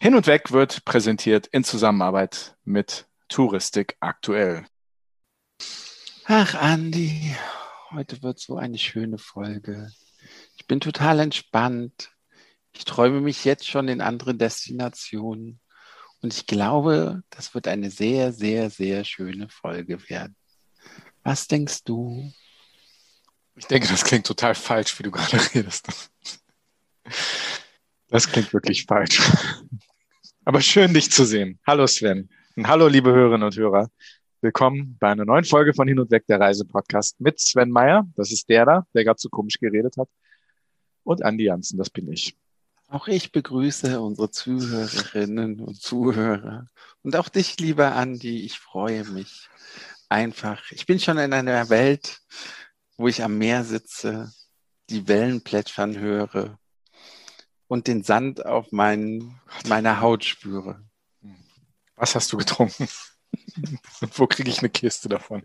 Hin und Weg wird präsentiert in Zusammenarbeit mit Touristik aktuell. Ach, Andi, heute wird so eine schöne Folge. Ich bin total entspannt. Ich träume mich jetzt schon in andere Destinationen. Und ich glaube, das wird eine sehr, sehr, sehr schöne Folge werden. Was denkst du? Ich denke, das klingt total falsch, wie du gerade redest. Das klingt wirklich falsch. Aber schön, dich zu sehen. Hallo Sven. Und hallo, liebe Hörerinnen und Hörer. Willkommen bei einer neuen Folge von Hin und Weg der Reise-Podcast mit Sven Meyer. Das ist der da, der gerade so komisch geredet hat. Und Andi Jansen, das bin ich. Auch ich begrüße unsere Zuhörerinnen und Zuhörer. Und auch dich, lieber Andi. Ich freue mich einfach. Ich bin schon in einer Welt, wo ich am Meer sitze, die Wellen plätschern höre und den Sand auf mein, meiner Haut spüre. Was hast du getrunken? wo kriege ich eine Kiste davon?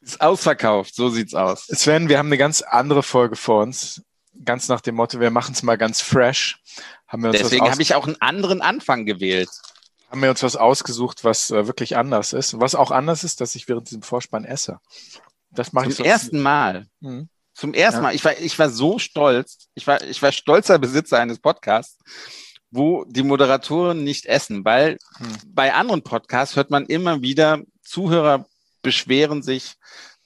Ist ausverkauft, so sieht's aus. Sven, wir haben eine ganz andere Folge vor uns. Ganz nach dem Motto, wir machen es mal ganz fresh. Deswegen habe ich auch einen anderen Anfang gewählt. Haben wir uns was ausgesucht, was äh, wirklich anders ist. Und was auch anders ist, dass ich während diesem Vorspann esse. Das mache ich zum ersten Mal. Mhm. Zum ersten ja. Mal. Ich war, ich war so stolz. Ich war, ich war stolzer Besitzer eines Podcasts, wo die Moderatoren nicht essen, weil mhm. bei anderen Podcasts hört man immer wieder, Zuhörer beschweren sich,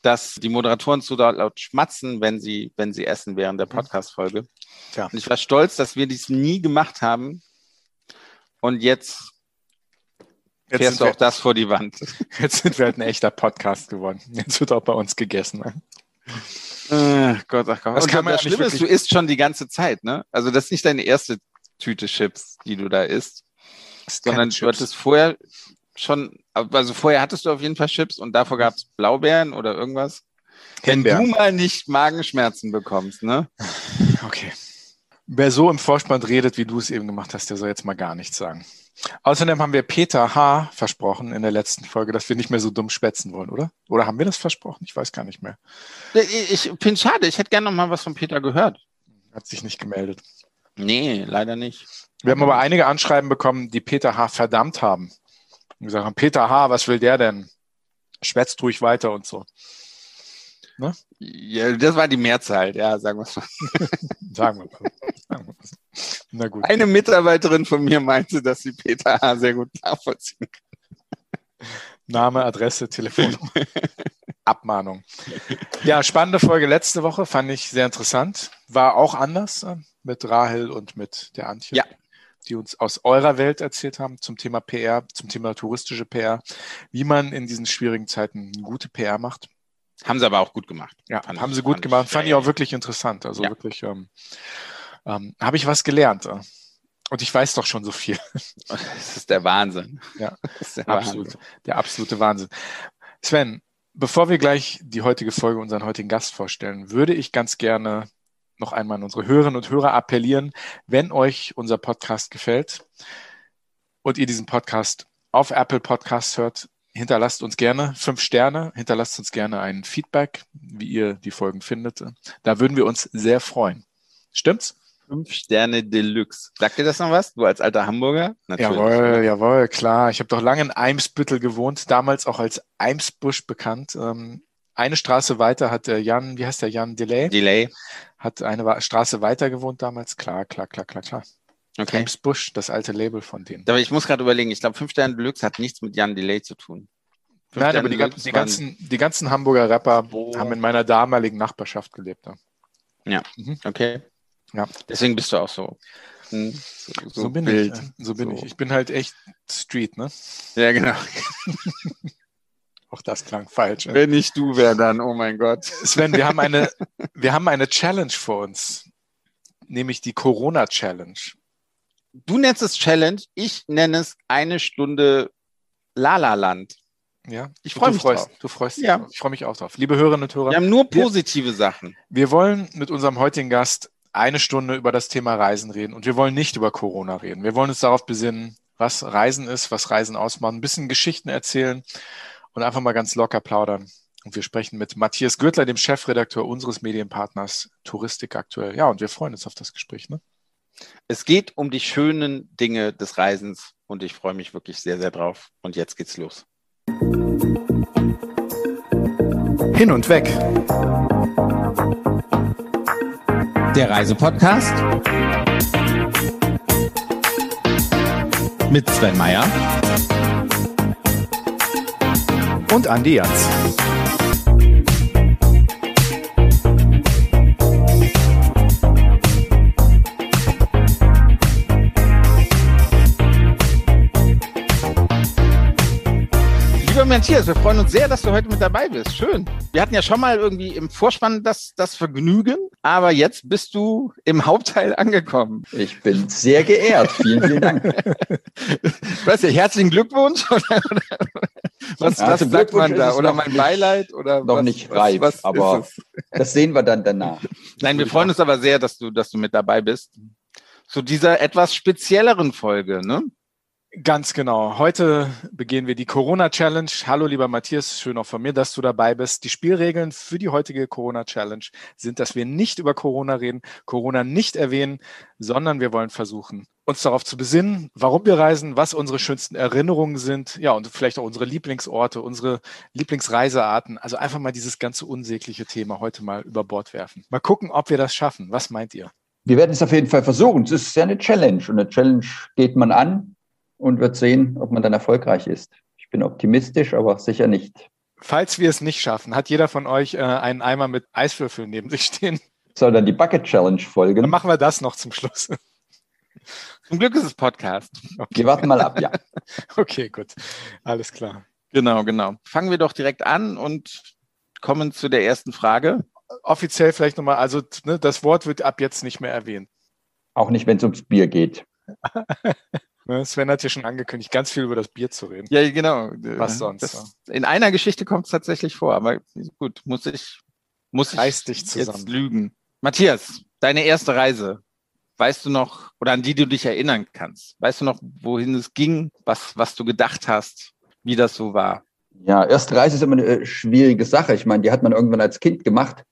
dass die Moderatoren zu laut schmatzen, wenn sie, wenn sie essen während der hm. Podcast-Folge. Ja. Und ich war stolz, dass wir dies nie gemacht haben. Und jetzt Jetzt fährst du auch das vor die Wand. Jetzt sind wir halt ein echter Podcast geworden. Jetzt wird auch bei uns gegessen. Äh, Gott, ach Gott. Das kann man das Schlimme ist, du isst schon die ganze Zeit, ne? Also das ist nicht deine erste Tüte Chips, die du da isst, sondern du hattest vorher schon, also vorher hattest du auf jeden Fall Chips und davor gab es Blaubeeren oder irgendwas. Wenn du mal nicht Magenschmerzen bekommst, ne? Okay. Wer so im Vorspann redet, wie du es eben gemacht hast, der soll jetzt mal gar nichts sagen. Außerdem haben wir Peter H. versprochen in der letzten Folge, dass wir nicht mehr so dumm spätzen wollen, oder? Oder haben wir das versprochen? Ich weiß gar nicht mehr. Ich finde schade, ich hätte gerne noch mal was von Peter gehört. Hat sich nicht gemeldet. Nee, leider nicht. Wir haben aber einige Anschreiben bekommen, die Peter H. verdammt haben. Und gesagt haben, Peter H., was will der denn? Schwätzt ruhig weiter und so. Ne? Ja, das war die Mehrzahl, ja, sagen wir es mal. sagen wir mal. Sagen wir mal. Na gut. Eine Mitarbeiterin von mir meinte, dass sie Peter H. sehr gut nachvollziehen kann. Name, Adresse, Telefon. Abmahnung. Ja, spannende Folge letzte Woche, fand ich sehr interessant. War auch anders äh, mit Rahel und mit der Antje, ja. die uns aus eurer Welt erzählt haben zum Thema PR, zum Thema touristische PR, wie man in diesen schwierigen Zeiten gute PR macht. Haben sie aber auch gut gemacht. Ja, fand haben sie gut gemacht. Fand ich auch wirklich interessant. Also ja. wirklich ähm, ähm, habe ich was gelernt. Und ich weiß doch schon so viel. Das ist der Wahnsinn. Ja, der absolut, Wahnsinn. der absolute Wahnsinn. Sven, bevor wir gleich die heutige Folge unseren heutigen Gast vorstellen, würde ich ganz gerne noch einmal an unsere Hörerinnen und Hörer appellieren, wenn euch unser Podcast gefällt und ihr diesen Podcast auf Apple Podcasts hört, hinterlasst uns gerne fünf Sterne, hinterlasst uns gerne ein Feedback, wie ihr die Folgen findet. Da würden wir uns sehr freuen. Stimmt's? Fünf Sterne Deluxe. Sagt dir das noch was? Du als alter Hamburger? Natürlich. Jawohl, jawohl, klar. Ich habe doch lange in Eimsbüttel gewohnt, damals auch als Eimsbusch bekannt. Ähm, eine Straße weiter hat der Jan, wie heißt der Jan Delay? Delay. Hat eine Straße weiter gewohnt damals. Klar, klar, klar, klar, klar. Okay. Eimsbusch, das alte Label von denen. Aber ich muss gerade überlegen, ich glaube, Fünf Sterne Deluxe hat nichts mit Jan Delay zu tun. Fünf Nein, aber die, die, ganzen, die ganzen Hamburger Rapper oh. haben in meiner damaligen Nachbarschaft gelebt. Ja, ja. Mhm. okay. Ja. Deswegen bist du auch so. Hm, so, so, so, bin Bild. ich. So bin so. ich. Ich bin halt echt Street, ne? Ja, genau. Auch das klang falsch. Wenn nicht du wer dann, oh mein Gott. Sven, wir haben eine, wir haben eine Challenge vor uns, nämlich die Corona Challenge. Du nennst es Challenge, ich nenne es eine Stunde Lala-Land. Ja, ich freue mich freust, drauf. Du freust dich. Ja. Ich freue mich auch drauf. Liebe Hörerinnen und Hörer. Wir haben nur positive wir, Sachen. Wir wollen mit unserem heutigen Gast eine Stunde über das Thema Reisen reden und wir wollen nicht über Corona reden. Wir wollen uns darauf besinnen, was Reisen ist, was Reisen ausmacht, ein bisschen Geschichten erzählen und einfach mal ganz locker plaudern. Und wir sprechen mit Matthias Gürtler, dem Chefredakteur unseres Medienpartners Touristik aktuell. Ja, und wir freuen uns auf das Gespräch. Ne? Es geht um die schönen Dinge des Reisens und ich freue mich wirklich sehr, sehr drauf. Und jetzt geht's los. Hin und weg. Der Reisepodcast mit Sven Meyer und Andi Jans. Matthias, wir freuen uns sehr, dass du heute mit dabei bist. Schön. Wir hatten ja schon mal irgendwie im Vorspann das, das Vergnügen, aber jetzt bist du im Hauptteil angekommen. Ich bin sehr geehrt. Vielen, vielen Dank. Weißt du, herzlichen Glückwunsch. was, ja, sagt man da? Oder mein Beileid? Oder noch was, nicht reif, was, was aber das sehen wir dann danach. Nein, wir freuen uns aber sehr, dass du, dass du mit dabei bist. Zu dieser etwas spezielleren Folge, ne? Ganz genau. Heute begehen wir die Corona-Challenge. Hallo, lieber Matthias, schön auch von mir, dass du dabei bist. Die Spielregeln für die heutige Corona-Challenge sind, dass wir nicht über Corona reden, Corona nicht erwähnen, sondern wir wollen versuchen, uns darauf zu besinnen, warum wir reisen, was unsere schönsten Erinnerungen sind, ja, und vielleicht auch unsere Lieblingsorte, unsere Lieblingsreisearten. Also einfach mal dieses ganze unsägliche Thema heute mal über Bord werfen. Mal gucken, ob wir das schaffen. Was meint ihr? Wir werden es auf jeden Fall versuchen. Es ist ja eine Challenge und eine Challenge geht man an und wird sehen, ob man dann erfolgreich ist. Ich bin optimistisch, aber sicher nicht. Falls wir es nicht schaffen, hat jeder von euch äh, einen Eimer mit Eiswürfeln neben sich stehen? Soll dann die Bucket Challenge folgen? Dann machen wir das noch zum Schluss. Zum Glück ist es Podcast. Okay. Wir warten mal ab, ja. okay, gut. Alles klar. Genau, genau. Fangen wir doch direkt an und kommen zu der ersten Frage. Offiziell vielleicht nochmal, also ne, das Wort wird ab jetzt nicht mehr erwähnt. Auch nicht, wenn es ums Bier geht. Ne, Sven hat hier schon angekündigt, ganz viel über das Bier zu reden. Ja, genau. Was sonst? Das, in einer Geschichte kommt es tatsächlich vor, aber gut, muss ich, muss Reiß dich zusammen. jetzt lügen. Matthias, deine erste Reise, weißt du noch, oder an die du dich erinnern kannst? Weißt du noch, wohin es ging, was, was du gedacht hast, wie das so war? Ja, erste Reise ist immer eine schwierige Sache. Ich meine, die hat man irgendwann als Kind gemacht.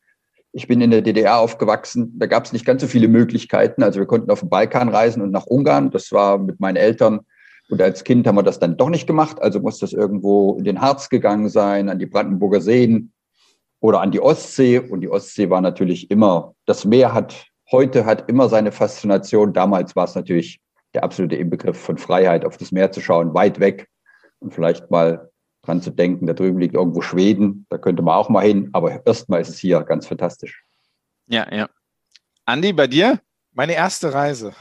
Ich bin in der DDR aufgewachsen. Da gab es nicht ganz so viele Möglichkeiten. Also wir konnten auf den Balkan reisen und nach Ungarn. Das war mit meinen Eltern. Und als Kind haben wir das dann doch nicht gemacht. Also muss das irgendwo in den Harz gegangen sein, an die Brandenburger Seen oder an die Ostsee. Und die Ostsee war natürlich immer, das Meer hat, heute hat immer seine Faszination. Damals war es natürlich der absolute Inbegriff von Freiheit, auf das Meer zu schauen, weit weg und vielleicht mal dran zu denken, da drüben liegt irgendwo Schweden, da könnte man auch mal hin, aber erstmal ist es hier ganz fantastisch. Ja, ja. Andi, bei dir? Meine erste Reise.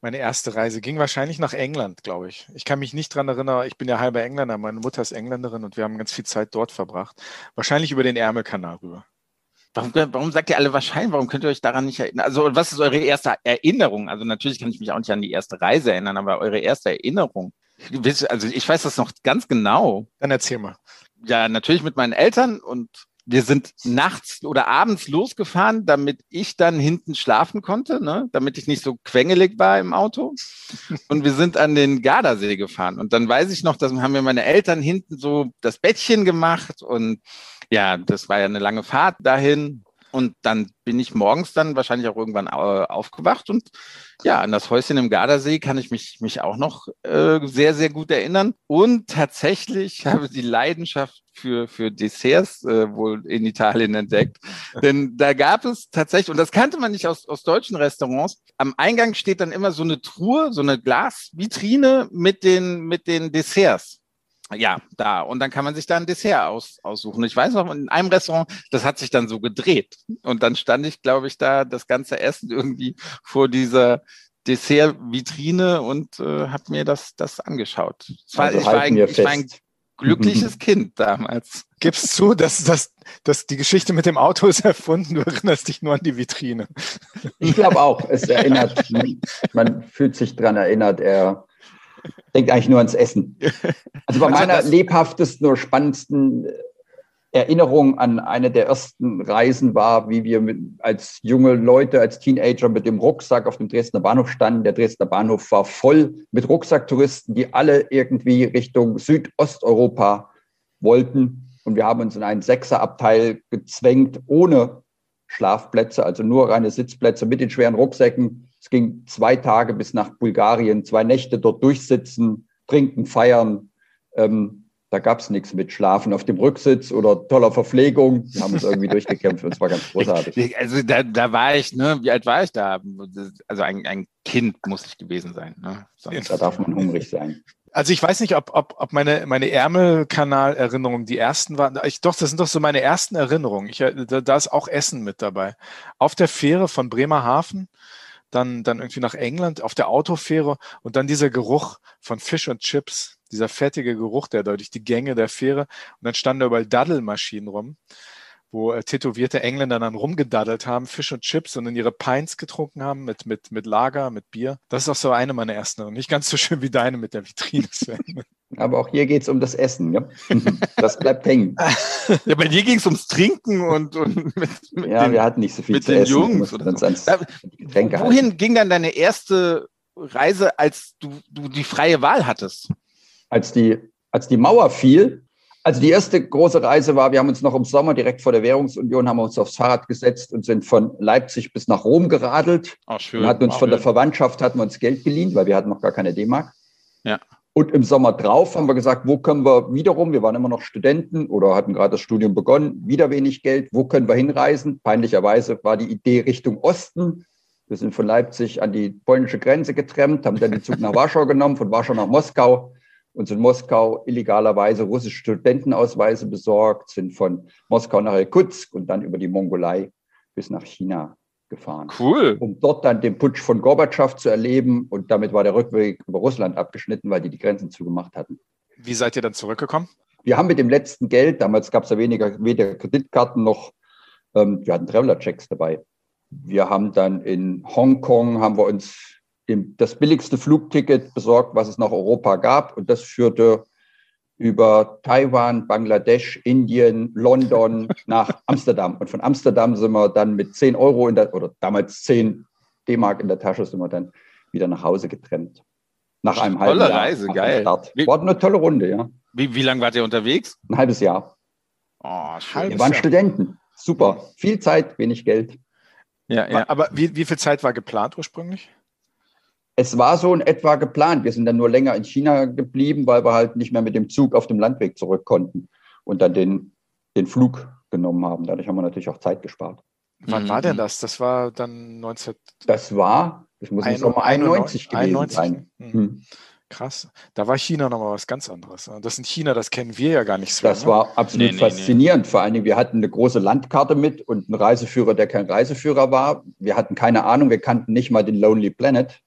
Meine erste Reise ging wahrscheinlich nach England, glaube ich. Ich kann mich nicht dran erinnern, ich bin ja halber Engländer, meine Mutter ist Engländerin und wir haben ganz viel Zeit dort verbracht. Wahrscheinlich über den Ärmelkanal rüber. Warum, warum, sagt ihr alle wahrscheinlich? Warum könnt ihr euch daran nicht erinnern? Also, was ist eure erste Erinnerung? Also, natürlich kann ich mich auch nicht an die erste Reise erinnern, aber eure erste Erinnerung. Also ich weiß das noch ganz genau. Dann erzähl mal. Ja, natürlich mit meinen Eltern und wir sind nachts oder abends losgefahren, damit ich dann hinten schlafen konnte, ne? damit ich nicht so quengelig war im Auto. Und wir sind an den Gardasee gefahren. Und dann weiß ich noch, dass haben mir meine Eltern hinten so das Bettchen gemacht. Und ja, das war ja eine lange Fahrt dahin. Und dann bin ich morgens dann wahrscheinlich auch irgendwann äh, aufgewacht und ja, an das Häuschen im Gardasee kann ich mich, mich auch noch äh, sehr, sehr gut erinnern. Und tatsächlich habe ich die Leidenschaft für, für Desserts äh, wohl in Italien entdeckt. Denn da gab es tatsächlich, und das kannte man nicht aus, aus deutschen Restaurants, am Eingang steht dann immer so eine Truhe, so eine Glasvitrine mit den, mit den Desserts ja, da. Und dann kann man sich da ein Dessert aus, aussuchen. Ich weiß noch, in einem Restaurant, das hat sich dann so gedreht. Und dann stand ich, glaube ich, da das ganze Essen irgendwie vor dieser Dessert-Vitrine und äh, habe mir das, das angeschaut. War, also ich, war ein, ich war ein glückliches Kind damals. Gibst zu, dass, dass, dass die Geschichte mit dem Auto ist erfunden, du erinnerst dich nur an die Vitrine. Ich glaube auch, es erinnert, man fühlt sich daran erinnert, er denkt eigentlich nur ans Essen. Also bei also meiner lebhaftesten oder spannendsten Erinnerung an eine der ersten Reisen war, wie wir mit, als junge Leute, als Teenager mit dem Rucksack auf dem Dresdner Bahnhof standen. Der Dresdner Bahnhof war voll mit Rucksacktouristen, die alle irgendwie Richtung Südosteuropa wollten. Und wir haben uns in einen Sechserabteil gezwängt, ohne Schlafplätze, also nur reine Sitzplätze mit den schweren Rucksäcken Es ging zwei Tage bis nach Bulgarien, zwei Nächte dort durchsitzen, trinken, feiern. Ähm, da gab es nichts mit Schlafen auf dem Rücksitz oder toller Verpflegung. Wir haben uns irgendwie durchgekämpft und es war ganz großartig. Also da, da war ich, ne, wie alt war ich da? Also ein, ein Kind muss ich gewesen sein. Ne? Sonst da darf man hungrig sein. Also ich weiß nicht, ob, ob, ob meine, meine Ärmelkanal-Erinnerungen die ersten waren. Ich, doch, das sind doch so meine ersten Erinnerungen. Ich, äh, da, da ist auch Essen mit dabei. Auf der Fähre von Bremerhaven, dann, dann irgendwie nach England, auf der Autofähre und dann dieser Geruch von Fish und Chips dieser fettige Geruch, der da durch die Gänge der Fähre und dann standen da überall Daddelmaschinen rum, wo äh, tätowierte Engländer dann rumgedaddelt haben, Fisch und Chips und in ihre Pints getrunken haben mit, mit, mit Lager, mit Bier. Das ist auch so eine meiner ersten und nicht ganz so schön wie deine mit der Vitrine, Sven. Aber auch hier geht es um das Essen, ja. Das bleibt hängen. ja, bei dir ging es ums Trinken und, und mit, mit Ja, den, wir hatten nicht so viel mit zu den essen. Jungs. Oder so. ans Wohin halten. ging dann deine erste Reise, als du, du die freie Wahl hattest? als die, als die Mauer fiel, also die erste große Reise war, wir haben uns noch im Sommer direkt vor der Währungsunion, haben wir uns aufs Fahrrad gesetzt und sind von Leipzig bis nach Rom geradelt. Ach, schön. Und hatten uns Ach, von der Verwandtschaft hatten wir uns Geld geliehen, weil wir hatten noch gar keine D-Mark. Ja. Und im Sommer drauf haben wir gesagt, wo können wir wiederum, wir waren immer noch Studenten oder hatten gerade das Studium begonnen, wieder wenig Geld, wo können wir hinreisen? Peinlicherweise war die Idee Richtung Osten. Wir sind von Leipzig an die polnische Grenze getrennt, haben dann den Zug nach Warschau genommen, von Warschau nach Moskau uns in Moskau illegalerweise russische Studentenausweise besorgt, sind von Moskau nach Irkutsk und dann über die Mongolei bis nach China gefahren. Cool. Um dort dann den Putsch von Gorbatschow zu erleben. Und damit war der Rückweg über Russland abgeschnitten, weil die die Grenzen zugemacht hatten. Wie seid ihr dann zurückgekommen? Wir haben mit dem letzten Geld, damals gab es ja weniger, weniger Kreditkarten noch, ähm, wir hatten Traveler-Checks dabei. Wir haben dann in Hongkong, haben wir uns dem, das billigste Flugticket besorgt, was es nach Europa gab. Und das führte über Taiwan, Bangladesch, Indien, London nach Amsterdam. Und von Amsterdam sind wir dann mit 10 Euro in der, oder damals 10 D-Mark in der Tasche, sind wir dann wieder nach Hause getrennt. Nach einem halben Jahr. Tolle Reise, geil. Wie, War eine tolle Runde, ja. Wie, wie lange wart ihr unterwegs? Ein halbes Jahr. Oh, schön. Wir waren Studenten. Super. Viel Zeit, wenig Geld. Ja, ja. Aber wie, wie viel Zeit war geplant ursprünglich? Es war so in etwa geplant. Wir sind dann nur länger in China geblieben, weil wir halt nicht mehr mit dem Zug auf dem Landweg zurück konnten und dann den, den Flug genommen haben. Dadurch haben wir natürlich auch Zeit gespart. Wann war denn das? Das war dann 19. Das war, das muss ein, Sommer 91 gewesen 91. sein. Hm. hm. Krass. Da war China nochmal was ganz anderes. Das in China, das kennen wir ja gar nicht so. Das ne? war absolut nee, faszinierend. Nee. Vor allen Dingen, wir hatten eine große Landkarte mit und einen Reiseführer, der kein Reiseführer war. Wir hatten keine Ahnung, wir kannten nicht mal den Lonely Planet.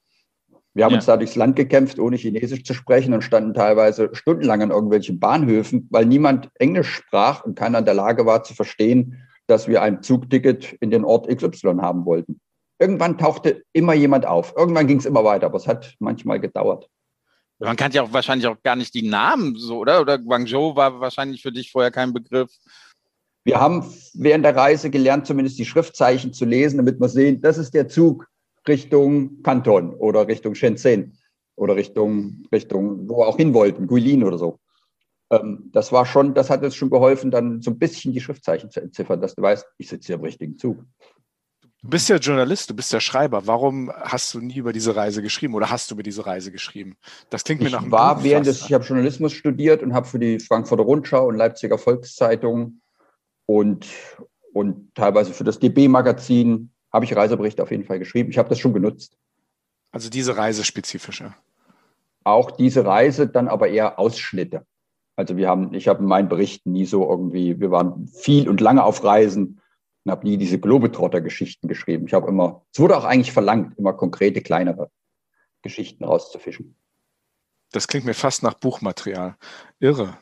Wir haben ja. uns da durchs Land gekämpft, ohne Chinesisch zu sprechen und standen teilweise stundenlang an irgendwelchen Bahnhöfen, weil niemand Englisch sprach und keiner in der Lage war zu verstehen, dass wir ein Zugticket in den Ort XY haben wollten. Irgendwann tauchte immer jemand auf. Irgendwann ging es immer weiter, aber es hat manchmal gedauert. Man kannte ja auch wahrscheinlich auch gar nicht die Namen so, oder? Oder Guangzhou war wahrscheinlich für dich vorher kein Begriff. Wir haben während der Reise gelernt, zumindest die Schriftzeichen zu lesen, damit wir sehen, das ist der Zug, Richtung Kanton oder Richtung Shenzhen oder Richtung, Richtung, wo wir auch hin wollten, Guilin oder so. Ähm, das war schon, das hat uns schon geholfen, dann so ein bisschen die Schriftzeichen zu entziffern, dass du weißt, ich sitze hier im richtigen Zug. Du bist ja Journalist, du bist ja Schreiber. Warum hast du nie über diese Reise geschrieben oder hast du über diese Reise geschrieben? Das klingt mir ich nach einem war während des, Ich habe Journalismus studiert und habe für die Frankfurter Rundschau und Leipziger Volkszeitung und, und teilweise für das DB-Magazin habe ich Reiseberichte auf jeden Fall geschrieben. Ich habe das schon genutzt. Also diese reisespezifische. Auch diese Reise, dann aber eher Ausschnitte. Also wir haben, ich habe in meinen Berichten nie so irgendwie, wir waren viel und lange auf Reisen und habe nie diese Globetrotter-Geschichten geschrieben. Ich habe immer, es wurde auch eigentlich verlangt, immer konkrete, kleinere Geschichten rauszufischen. Das klingt mir fast nach Buchmaterial. Irre.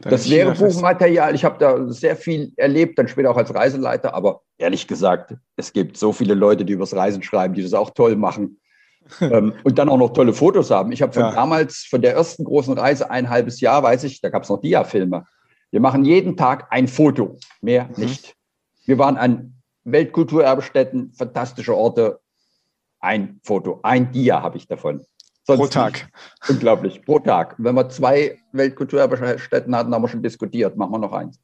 Das wäre Buchmaterial. Ich habe da sehr viel erlebt, dann später auch als Reiseleiter. Aber ehrlich gesagt, es gibt so viele Leute, die übers Reisen schreiben, die das auch toll machen. ähm, und dann auch noch tolle Fotos haben. Ich habe von ja. damals, von der ersten großen Reise, ein halbes Jahr, weiß ich, da gab es noch Dia-Filme. Wir machen jeden Tag ein Foto, mehr mhm. nicht. Wir waren an Weltkulturerbestätten, fantastische Orte. Ein Foto, ein Dia habe ich davon. Sonst pro Tag. Nicht. Unglaublich, pro Tag. Wenn wir zwei Weltkulturerbestätten hatten, haben wir schon diskutiert, machen wir noch eins.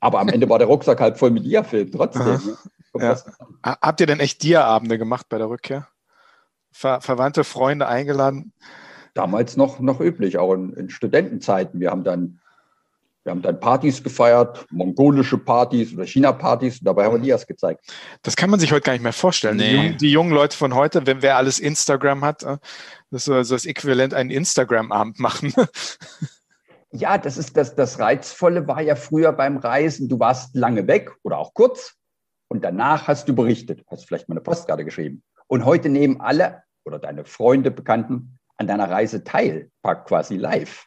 Aber am Ende war der Rucksack halt voll mit Dia-Film, trotzdem. Ne? Ja. Habt ihr denn echt Dia-Abende gemacht bei der Rückkehr? Ver Verwandte, Freunde eingeladen? Damals noch, noch üblich, auch in, in Studentenzeiten. Wir haben dann wir haben dann Partys gefeiert, mongolische Partys oder China-Partys, und dabei haben wir Dias gezeigt. Das kann man sich heute gar nicht mehr vorstellen. Nee. Die, jungen, die, jungen, Leute von heute, wenn wer alles Instagram hat, äh, das ist also das Äquivalent einen Instagram-Abend machen. Ja, das ist das, das Reizvolle war ja früher beim Reisen, du warst lange weg oder auch kurz und danach hast du berichtet, hast vielleicht mal eine Postkarte geschrieben. Und heute nehmen alle oder deine Freunde, Bekannten an deiner Reise teil, quasi live.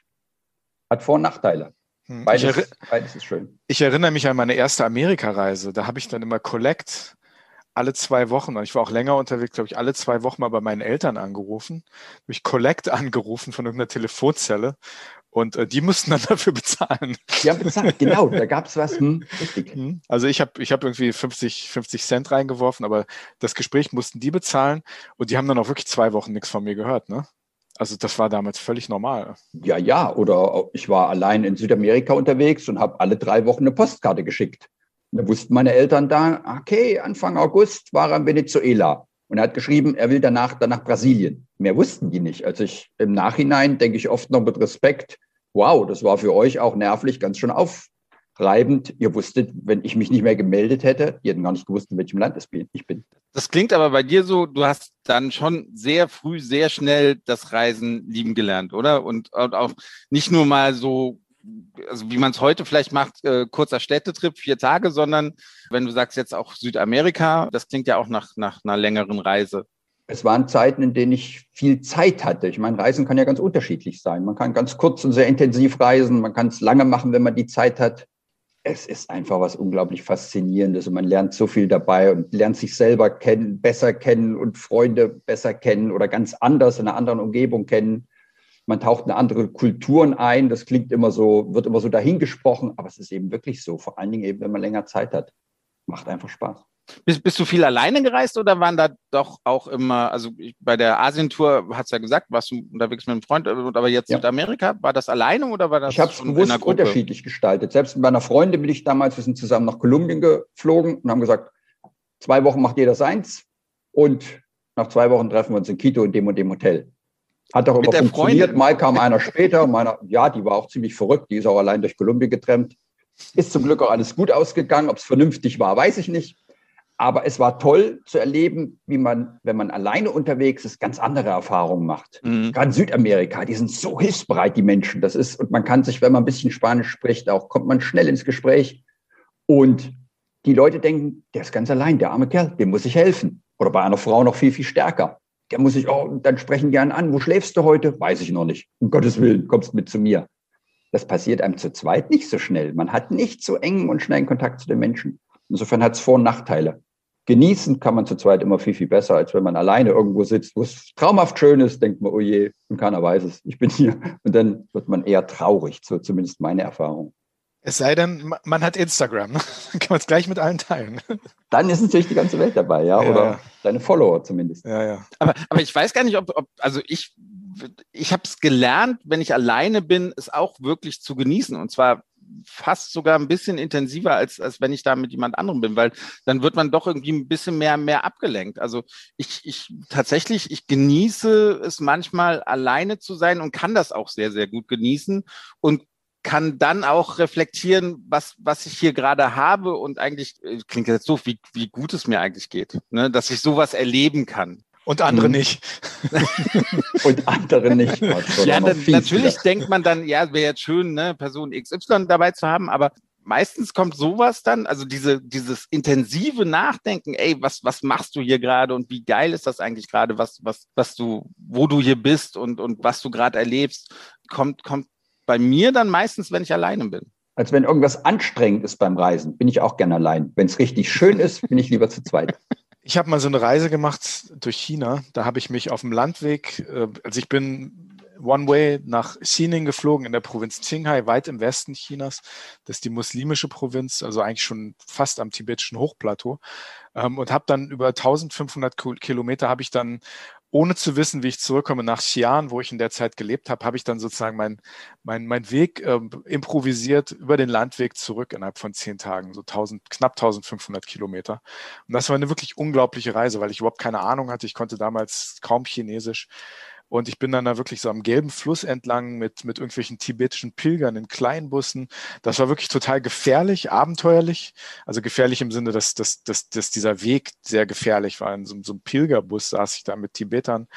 Hat Vor- und Nachteile. Hm. Beides, ich, beides ist schön. Ich erinnere mich an meine erste Amerikareise. Da habe ich dann immer Collect alle zwei Wochen, und ich war auch länger unterwegs, glaube ich, alle zwei Wochen mal bei meinen Eltern angerufen, habe ich Collect angerufen von irgendeiner Telefonzelle und äh, die mussten dann dafür bezahlen. Die haben bezahlt, genau, da gab es was. Hm, richtig. Hm. Also ich habe ich hab irgendwie 50, 50 Cent reingeworfen, aber das Gespräch mussten die bezahlen und die haben dann auch wirklich zwei Wochen nichts von mir gehört, ne? Also das war damals völlig normal. Ja, ja. Oder ich war allein in Südamerika unterwegs und habe alle drei Wochen eine Postkarte geschickt. Da wussten meine Eltern da, okay, Anfang August war er in Venezuela. Und er hat geschrieben, er will danach dann nach Brasilien. Mehr wussten die nicht. Also ich im Nachhinein denke ich oft noch mit Respekt, wow, das war für euch auch nervlich ganz schön auf, reibend. Ihr wusstet, wenn ich mich nicht mehr gemeldet hätte, ihr hätten gar nicht gewusst, in welchem Land ich bin. Das klingt aber bei dir so, du hast dann schon sehr früh, sehr schnell das Reisen lieben gelernt, oder? Und, und auch nicht nur mal so, also wie man es heute vielleicht macht, äh, kurzer Städtetrip, vier Tage, sondern wenn du sagst jetzt auch Südamerika, das klingt ja auch nach, nach einer längeren Reise. Es waren Zeiten, in denen ich viel Zeit hatte. Ich meine, Reisen kann ja ganz unterschiedlich sein. Man kann ganz kurz und sehr intensiv reisen, man kann es lange machen, wenn man die Zeit hat es ist einfach was unglaublich Faszinierendes und man lernt so viel dabei und lernt sich selber kennen, besser kennen und Freunde besser kennen oder ganz anders in einer anderen Umgebung kennen. Man taucht in andere Kulturen ein. Das klingt immer so, wird immer so dahingesprochen, aber es ist eben wirklich so. Vor allen Dingen eben, wenn man länger Zeit hat. Macht einfach Spaß. Bist, bist du viel alleine gereist oder waren da doch auch immer, also bei der Asientour hat es ja gesagt, warst du unterwegs mit einem Freund, aber jetzt ja. Südamerika, war das alleine oder war das? Ich habe es bewusst unterschiedlich gestaltet. Selbst mit meiner Freundin bin ich damals, wir sind zusammen nach Kolumbien geflogen und haben gesagt, zwei Wochen macht jeder seins und nach zwei Wochen treffen wir uns in Quito in dem und dem Hotel. Hat auch immer funktioniert. Freundin? Mal kam einer später, meiner, ja, die war auch ziemlich verrückt, die ist auch allein durch Kolumbien getrennt. Ist zum Glück auch alles gut ausgegangen. Ob es vernünftig war, weiß ich nicht. Aber es war toll zu erleben, wie man, wenn man alleine unterwegs ist, ganz andere Erfahrungen macht. Mhm. Gerade in Südamerika, die sind so hilfsbereit, die Menschen. Das ist, und man kann sich, wenn man ein bisschen Spanisch spricht, auch kommt man schnell ins Gespräch. Und die Leute denken, der ist ganz allein, der arme Kerl, dem muss ich helfen. Oder bei einer Frau noch viel, viel stärker. Der muss ich, oh, dann sprechen gern an. Wo schläfst du heute? Weiß ich noch nicht. Um Gottes Willen, kommst mit zu mir. Das passiert einem zu zweit nicht so schnell. Man hat nicht so engen und schnellen Kontakt zu den Menschen. Insofern hat es Vor- und Nachteile genießen kann man zu zweit immer viel, viel besser, als wenn man alleine irgendwo sitzt, wo es traumhaft schön ist, denkt man, oh je, und keiner weiß es, ich bin hier. Und dann wird man eher traurig, so zumindest meine Erfahrung. Es sei denn, man hat Instagram, ne? dann kann man es gleich mit allen teilen. Dann ist natürlich die ganze Welt dabei, ja, ja oder ja. deine Follower zumindest. Ja, ja. Aber, aber ich weiß gar nicht, ob, ob also ich, ich habe es gelernt, wenn ich alleine bin, es auch wirklich zu genießen. Und zwar fast sogar ein bisschen intensiver, als, als wenn ich da mit jemand anderem bin, weil dann wird man doch irgendwie ein bisschen mehr, mehr abgelenkt. Also ich, ich tatsächlich, ich genieße es manchmal alleine zu sein und kann das auch sehr, sehr gut genießen und kann dann auch reflektieren, was, was ich hier gerade habe und eigentlich, äh, klingt jetzt so, wie, wie gut es mir eigentlich geht, ne? dass ich sowas erleben kann. Und andere hm. nicht. und andere nicht. ja, dann, natürlich denkt man dann, ja, wäre jetzt schön, ne, Person XY dabei zu haben, aber meistens kommt sowas dann, also diese, dieses intensive Nachdenken, ey, was, was machst du hier gerade und wie geil ist das eigentlich gerade, was, was, was du, wo du hier bist und, und was du gerade erlebst, kommt, kommt bei mir dann meistens, wenn ich alleine bin. Als wenn irgendwas anstrengend ist beim Reisen, bin ich auch gerne allein. Wenn es richtig schön ist, bin ich lieber zu zweit. Ich habe mal so eine Reise gemacht durch China. Da habe ich mich auf dem Landweg, äh, also ich bin One Way nach Xining geflogen in der Provinz Qinghai, weit im Westen Chinas. Das ist die muslimische Provinz, also eigentlich schon fast am tibetischen Hochplateau. Ähm, und habe dann über 1500 Kilometer habe ich dann ohne zu wissen, wie ich zurückkomme nach Xi'an, wo ich in der Zeit gelebt habe, habe ich dann sozusagen meinen mein, mein Weg äh, improvisiert über den Landweg zurück innerhalb von zehn Tagen, so 1000, knapp 1500 Kilometer. Und das war eine wirklich unglaubliche Reise, weil ich überhaupt keine Ahnung hatte. Ich konnte damals kaum Chinesisch und ich bin dann da wirklich so am gelben Fluss entlang mit, mit irgendwelchen tibetischen Pilgern in Kleinbussen. Das war wirklich total gefährlich, abenteuerlich. Also gefährlich im Sinne, dass, dass, dass, dass dieser Weg sehr gefährlich war. In so, so einem Pilgerbus saß ich da mit Tibetern.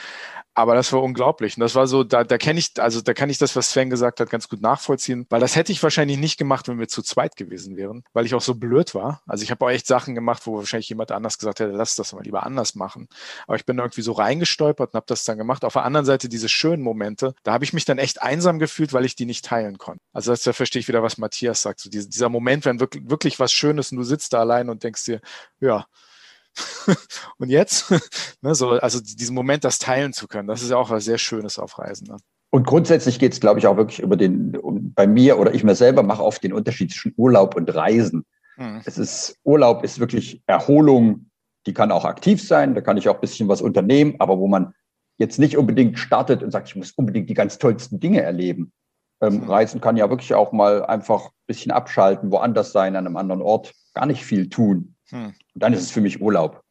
Aber das war unglaublich. Und das war so, da, da kenne ich, also da kann ich das, was Sven gesagt hat, ganz gut nachvollziehen, weil das hätte ich wahrscheinlich nicht gemacht, wenn wir zu zweit gewesen wären, weil ich auch so blöd war. Also ich habe auch echt Sachen gemacht, wo wahrscheinlich jemand anders gesagt hätte, lass das mal lieber anders machen. Aber ich bin irgendwie so reingestolpert und habe das dann gemacht. Auf der anderen Seite diese schönen Momente, da habe ich mich dann echt einsam gefühlt, weil ich die nicht teilen konnte. Also das, da verstehe ich wieder, was Matthias sagt. So dieser, Moment, wenn wirklich, wirklich was Schönes und du sitzt da allein und denkst dir, ja, und jetzt, ne, so, also diesen Moment, das teilen zu können, das ist ja auch was sehr Schönes auf Reisen. Ne? Und grundsätzlich geht es, glaube ich, auch wirklich über den, um, bei mir oder ich mir selber mache oft den Unterschied zwischen Urlaub und Reisen. Hm. Es ist, Urlaub ist wirklich Erholung, die kann auch aktiv sein, da kann ich auch ein bisschen was unternehmen, aber wo man jetzt nicht unbedingt startet und sagt, ich muss unbedingt die ganz tollsten Dinge erleben. Ähm, hm. Reisen kann ja wirklich auch mal einfach ein bisschen abschalten, woanders sein, an einem anderen Ort, gar nicht viel tun. Hm. Und dann ist es für mich Urlaub.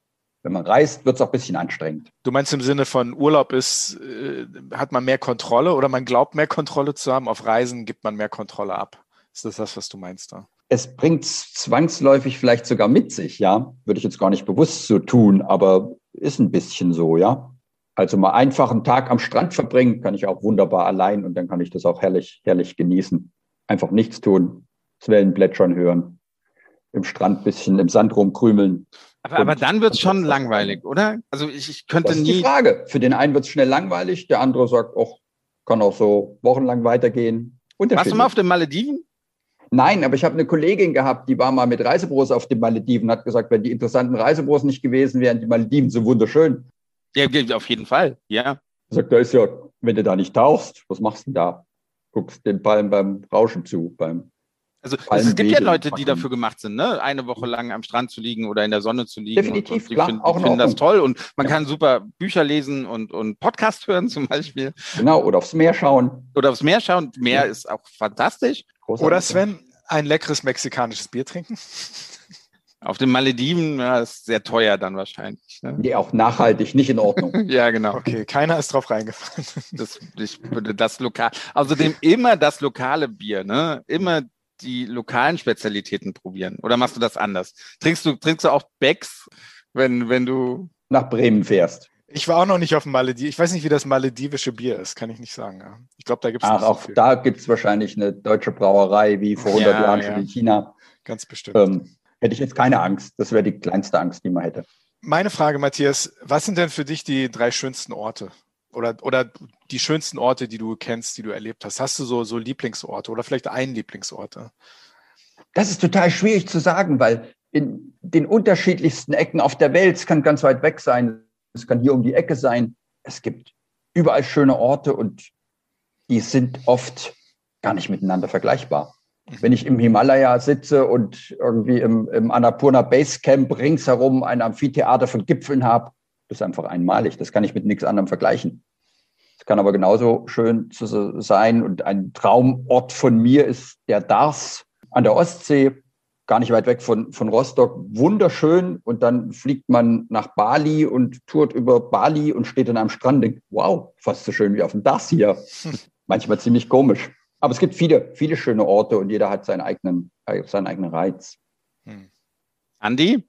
Wenn man reist, wird es auch ein bisschen anstrengend. Du meinst im Sinne von Urlaub ist, äh, hat man mehr Kontrolle oder man glaubt mehr Kontrolle zu haben? Auf Reisen gibt man mehr Kontrolle ab. Ist das das, was du meinst da? Es bringt zwangsläufig vielleicht sogar mit sich, ja. Würde ich jetzt gar nicht bewusst so tun, aber ist ein bisschen so, ja. Also mal einfach einen Tag am Strand verbringen, kann ich auch wunderbar allein und dann kann ich das auch herrlich, herrlich genießen. Einfach nichts tun, das Wellen plätschern hören im Strand bisschen im Sand rumkrümeln. Aber, aber dann wird es schon langweilig, oder? Also ich, ich könnte das ist nie. Die Frage. Für den einen wird es schnell langweilig, der andere sagt, auch kann auch so wochenlang weitergehen. Warst du mal auf den Malediven? Nein, aber ich habe eine Kollegin gehabt, die war mal mit Reisebüros auf den Malediven und hat gesagt, wenn die interessanten Reisebüros nicht gewesen wären, die Malediven so wunderschön. Ja, auf jeden Fall, ja. Sagt, da ist ja, wenn du da nicht tauchst, was machst du denn da? Guckst den Palmen beim Rauschen zu, beim also es gibt ja Leute, die dafür gemacht sind, ne? eine Woche lang am Strand zu liegen oder in der Sonne zu liegen. Definitiv, und, und klar, find, auch finden das toll und man ja. kann super Bücher lesen und, und Podcast hören zum Beispiel. Genau, oder aufs Meer schauen. Oder aufs Meer schauen. Meer ja. ist auch fantastisch. Großartig. Oder Sven, ein leckeres mexikanisches Bier trinken. Auf den Malediven ja, ist sehr teuer dann wahrscheinlich. Ne? Nee, auch nachhaltig, nicht in Ordnung. ja, genau. Okay, keiner ist drauf reingefallen. das, ich würde das lokal, außerdem immer das lokale Bier, ne? Immer die lokalen Spezialitäten probieren? Oder machst du das anders? Trinkst du, trinkst du auch Becks, wenn, wenn du nach Bremen fährst? Ich war auch noch nicht auf dem Malediv. Ich weiß nicht, wie das maledivische Bier ist, kann ich nicht sagen. Ich glaube, da gibt es Ach, auch so da gibt es wahrscheinlich eine deutsche Brauerei wie vor 100 ja, Jahren schon ja. in China. Ganz bestimmt. Ähm, hätte ich jetzt keine Angst. Das wäre die kleinste Angst, die man hätte. Meine Frage, Matthias, was sind denn für dich die drei schönsten Orte? Oder, oder die schönsten Orte, die du kennst, die du erlebt hast? Hast du so, so Lieblingsorte oder vielleicht einen Lieblingsort? Das ist total schwierig zu sagen, weil in den unterschiedlichsten Ecken auf der Welt, es kann ganz weit weg sein, es kann hier um die Ecke sein, es gibt überall schöne Orte und die sind oft gar nicht miteinander vergleichbar. Mhm. Wenn ich im Himalaya sitze und irgendwie im, im Annapurna Basecamp ringsherum ein Amphitheater von Gipfeln habe, das ist einfach einmalig. Das kann ich mit nichts anderem vergleichen. Es kann aber genauso schön sein. Und ein Traumort von mir ist der Dars an der Ostsee, gar nicht weit weg von, von Rostock. Wunderschön. Und dann fliegt man nach Bali und tourt über Bali und steht dann am Strand und denkt, wow, fast so schön wie auf dem Dars hier. Manchmal ziemlich komisch. Aber es gibt viele, viele schöne Orte und jeder hat seinen eigenen, seinen eigenen Reiz. Hm. Andi?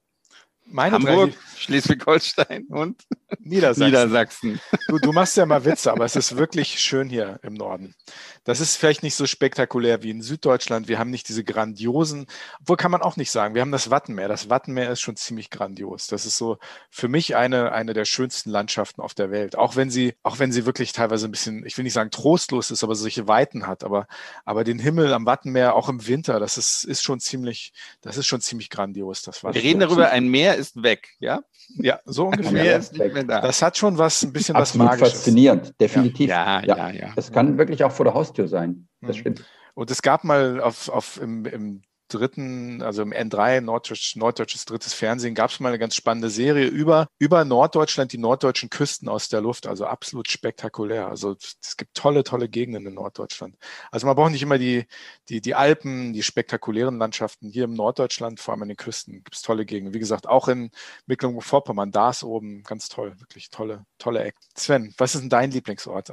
Meine Hamburg, Schleswig-Holstein und Niedersachsen. Niedersachsen. Du, du, machst ja mal Witze, aber es ist wirklich schön hier im Norden. Das ist vielleicht nicht so spektakulär wie in Süddeutschland. Wir haben nicht diese grandiosen, obwohl kann man auch nicht sagen, wir haben das Wattenmeer. Das Wattenmeer ist schon ziemlich grandios. Das ist so für mich eine, eine der schönsten Landschaften auf der Welt. Auch wenn sie, auch wenn sie wirklich teilweise ein bisschen, ich will nicht sagen trostlos ist, aber solche Weiten hat. Aber, aber den Himmel am Wattenmeer, auch im Winter, das ist, ist schon ziemlich, das ist schon ziemlich grandios. Das Wir reden darüber, ein Meer ist weg, ja? Ja, so ungefähr. Meer ist nicht mehr da. Das hat schon was, ein bisschen Absolut was Magisches. faszinierend, definitiv. Ja, ja, ja. ja. Das kann wirklich auch vor der Haustür sein. Das mhm. stimmt. Und es gab mal auf, auf im, im dritten, also im N3, Norddeutsch, norddeutsches drittes Fernsehen, gab es mal eine ganz spannende Serie über, über Norddeutschland, die norddeutschen Küsten aus der Luft. Also absolut spektakulär. Also es gibt tolle, tolle Gegenden in Norddeutschland. Also man braucht nicht immer die, die, die Alpen, die spektakulären Landschaften. Hier im Norddeutschland, vor allem an den Küsten, gibt es tolle Gegenden. Wie gesagt, auch in Mecklenburg-Vorpommern, da ist oben ganz toll, wirklich tolle, tolle Ecken. Sven, was ist denn dein Lieblingsort?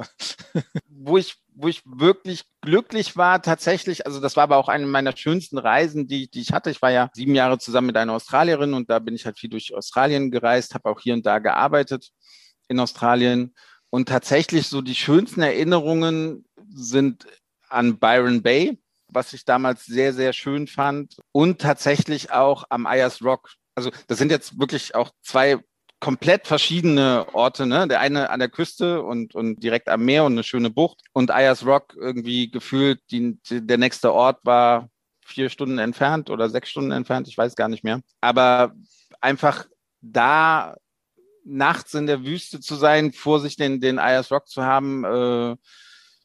Wo ich wo ich wirklich glücklich war, tatsächlich, also das war aber auch eine meiner schönsten Reisen, die, die ich hatte. Ich war ja sieben Jahre zusammen mit einer Australierin und da bin ich halt viel durch Australien gereist, habe auch hier und da gearbeitet in Australien. Und tatsächlich so die schönsten Erinnerungen sind an Byron Bay, was ich damals sehr, sehr schön fand. Und tatsächlich auch am Ayers Rock. Also das sind jetzt wirklich auch zwei komplett verschiedene Orte, ne? Der eine an der Küste und, und direkt am Meer und eine schöne Bucht. Und Ayers Rock irgendwie gefühlt, die, der nächste Ort war vier Stunden entfernt oder sechs Stunden entfernt, ich weiß gar nicht mehr. Aber einfach da nachts in der Wüste zu sein, vor sich den, den Ayers Rock zu haben, äh,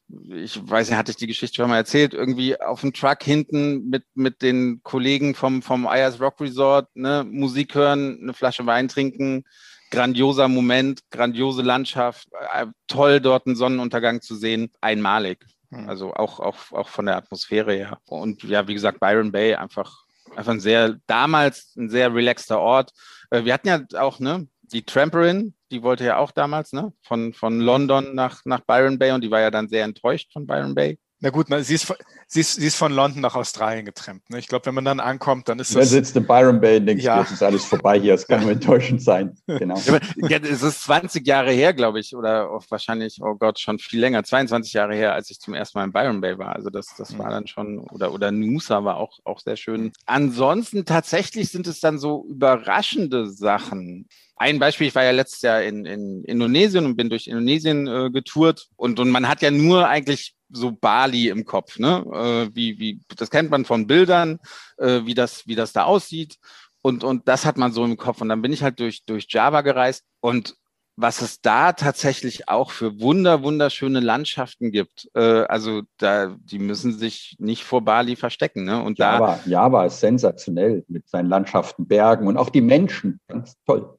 ich weiß nicht, hatte ich die Geschichte schon mal erzählt, irgendwie auf dem Truck hinten mit, mit den Kollegen vom, vom Ayers Rock Resort, ne, Musik hören, eine Flasche Wein trinken, grandioser Moment, grandiose Landschaft, äh, toll dort einen Sonnenuntergang zu sehen, einmalig. Hm. Also auch, auch, auch von der Atmosphäre her. Und ja, wie gesagt, Byron Bay einfach, einfach ein sehr, damals ein sehr relaxter Ort. Äh, wir hatten ja auch, ne, die Tramperin, die wollte ja auch damals, ne, von, von London nach, nach Byron Bay und die war ja dann sehr enttäuscht von Byron Bay. Na gut, na, sie, ist, sie, ist, sie ist von London nach Australien getrennt. Ne? Ich glaube, wenn man dann ankommt, dann ist das. Dann sitzt in Byron Bay und denkt, ja. jetzt ist alles vorbei hier, es kann nur enttäuschend sein. Genau. Ja, es ist 20 Jahre her, glaube ich, oder wahrscheinlich, oh Gott, schon viel länger, 22 Jahre her, als ich zum ersten Mal in Byron Bay war. Also das, das war mhm. dann schon, oder, oder Noosa war auch, auch sehr schön. Ansonsten tatsächlich sind es dann so überraschende Sachen. Ein Beispiel, ich war ja letztes Jahr in, in Indonesien und bin durch Indonesien äh, getourt und, und man hat ja nur eigentlich so Bali im Kopf, ne? Äh, wie, wie, das kennt man von Bildern, äh, wie, das, wie das da aussieht. Und, und das hat man so im Kopf. Und dann bin ich halt durch, durch Java gereist und was es da tatsächlich auch für wunder, wunderschöne Landschaften gibt. Äh, also da, die müssen sich nicht vor Bali verstecken. Ne? Und Java, da, Java ist sensationell mit seinen Landschaften, Bergen und auch die Menschen. Ganz toll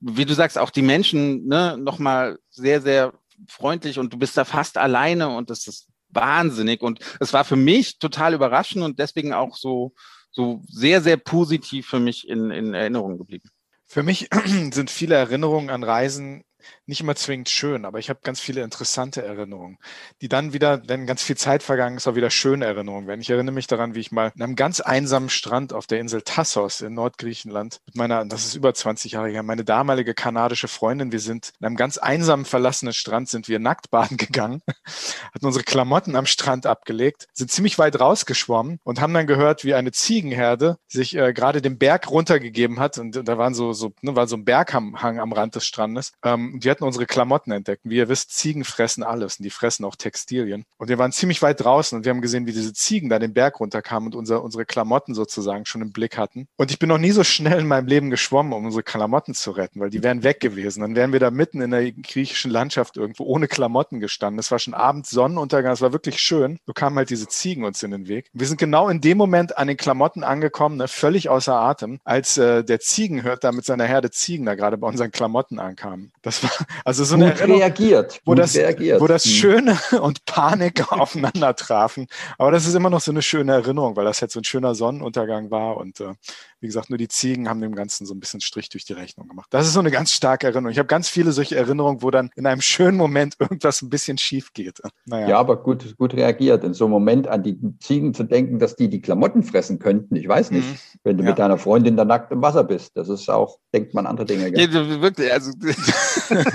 wie du sagst, auch die Menschen ne, nochmal sehr, sehr freundlich und du bist da fast alleine und das ist wahnsinnig. Und es war für mich total überraschend und deswegen auch so, so sehr, sehr positiv für mich in, in Erinnerung geblieben. Für mich sind viele Erinnerungen an Reisen nicht immer zwingend schön, aber ich habe ganz viele interessante Erinnerungen, die dann wieder, wenn ganz viel Zeit vergangen ist, auch wieder schöne Erinnerungen werden. Ich erinnere mich daran, wie ich mal an einem ganz einsamen Strand auf der Insel Tassos in Nordgriechenland mit meiner, das ist über 20 Jahre her, meine damalige kanadische Freundin, wir sind an einem ganz einsamen verlassenen Strand, sind wir nackt baden gegangen, hatten unsere Klamotten am Strand abgelegt, sind ziemlich weit rausgeschwommen und haben dann gehört, wie eine Ziegenherde sich äh, gerade den Berg runtergegeben hat und, da waren so, so, ne, war so ein Berghang am Rand des Strandes. Ähm, und wir hatten unsere Klamotten entdeckt. Wie ihr wisst, Ziegen fressen alles und die fressen auch Textilien. Und wir waren ziemlich weit draußen und wir haben gesehen, wie diese Ziegen da den Berg runterkamen und unser, unsere Klamotten sozusagen schon im Blick hatten. Und ich bin noch nie so schnell in meinem Leben geschwommen, um unsere Klamotten zu retten, weil die wären weg gewesen. Dann wären wir da mitten in der griechischen Landschaft irgendwo ohne Klamotten gestanden. Es war schon abends Sonnenuntergang, es war wirklich schön. So kamen halt diese Ziegen uns in den Weg. Wir sind genau in dem Moment an den Klamotten angekommen, ne, völlig außer Atem, als äh, der Ziegenhirt da mit seiner Herde Ziegen da gerade bei unseren Klamotten ankam. Das war also so eine Erinnerung, reagiert, wo das, reagiert. wo das hm. Schöne und Panik aufeinander trafen. Aber das ist immer noch so eine schöne Erinnerung, weil das jetzt so ein schöner Sonnenuntergang war und äh, wie gesagt, nur die Ziegen haben dem Ganzen so ein bisschen Strich durch die Rechnung gemacht. Das ist so eine ganz starke Erinnerung. Ich habe ganz viele solche Erinnerungen, wo dann in einem schönen Moment irgendwas ein bisschen schief geht. Naja. Ja, aber gut, gut reagiert. In so einem Moment an die Ziegen zu denken, dass die die Klamotten fressen könnten. Ich weiß nicht, mhm. wenn du ja. mit deiner Freundin da nackt im Wasser bist. Das ist auch, denkt man andere Dinge. Ja, wirklich, also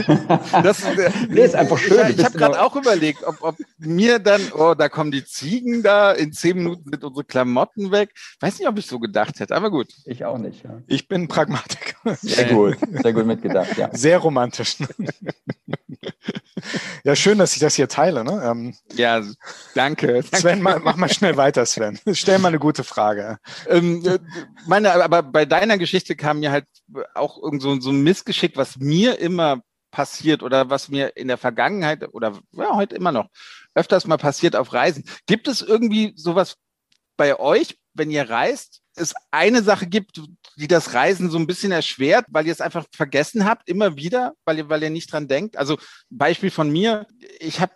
das nee, ist einfach schön. Ich, ich habe gerade auch überlegt, ob, ob mir dann, oh, da kommen die Ziegen da, in zehn Minuten sind unsere Klamotten weg. Weiß nicht, ob ich so gedacht hätte, aber gut. Ich auch nicht. Ja. Ich bin Pragmatiker. Sehr gut, sehr gut mitgedacht, ja. Sehr romantisch. ja, schön, dass ich das hier teile. Ne? Ähm, ja, danke. Sven, mach, mach, mal schnell weiter, Sven. Stell mal eine gute Frage. Ähm, äh, meine, aber bei deiner Geschichte kam mir halt auch irgend so, so ein Missgeschick, was mir immer passiert oder was mir in der Vergangenheit oder ja, heute immer noch öfters mal passiert auf Reisen. Gibt es irgendwie sowas bei euch wenn ihr reist, es eine Sache gibt, die das Reisen so ein bisschen erschwert, weil ihr es einfach vergessen habt, immer wieder, weil ihr, weil ihr nicht dran denkt. Also Beispiel von mir, ich habe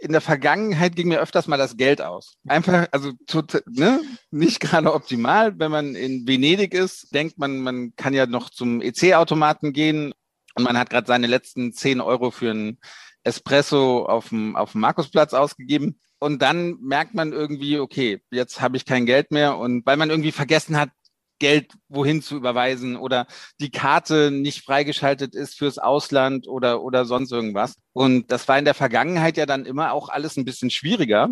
in der Vergangenheit ging mir öfters mal das Geld aus. Einfach, also tot, ne? nicht gerade optimal. Wenn man in Venedig ist, denkt man, man kann ja noch zum EC-Automaten gehen und man hat gerade seine letzten 10 Euro für einen Espresso auf dem, auf dem Markusplatz ausgegeben. Und dann merkt man irgendwie, okay, jetzt habe ich kein Geld mehr. Und weil man irgendwie vergessen hat, Geld wohin zu überweisen oder die Karte nicht freigeschaltet ist fürs Ausland oder, oder sonst irgendwas. Und das war in der Vergangenheit ja dann immer auch alles ein bisschen schwieriger.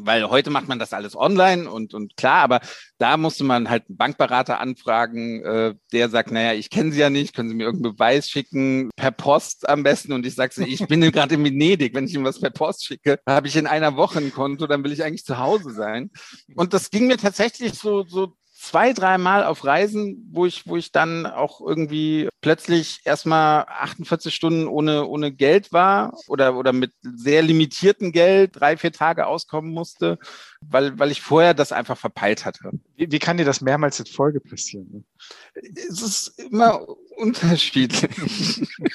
Weil heute macht man das alles online und, und klar, aber da musste man halt einen Bankberater anfragen, äh, der sagt, naja, ich kenne Sie ja nicht, können Sie mir irgendeinen Beweis schicken, per Post am besten. Und ich sage, ich bin gerade in Venedig, wenn ich ihm was per Post schicke, habe ich in einer Woche ein Konto, dann will ich eigentlich zu Hause sein. Und das ging mir tatsächlich so, so zwei, dreimal auf Reisen, wo ich, wo ich dann auch irgendwie plötzlich erstmal 48 Stunden ohne, ohne Geld war oder, oder mit sehr limitiertem Geld drei, vier Tage auskommen musste, weil, weil ich vorher das einfach verpeilt hatte. Wie, wie kann dir das mehrmals in Folge passieren? Es ist immer unterschiedlich.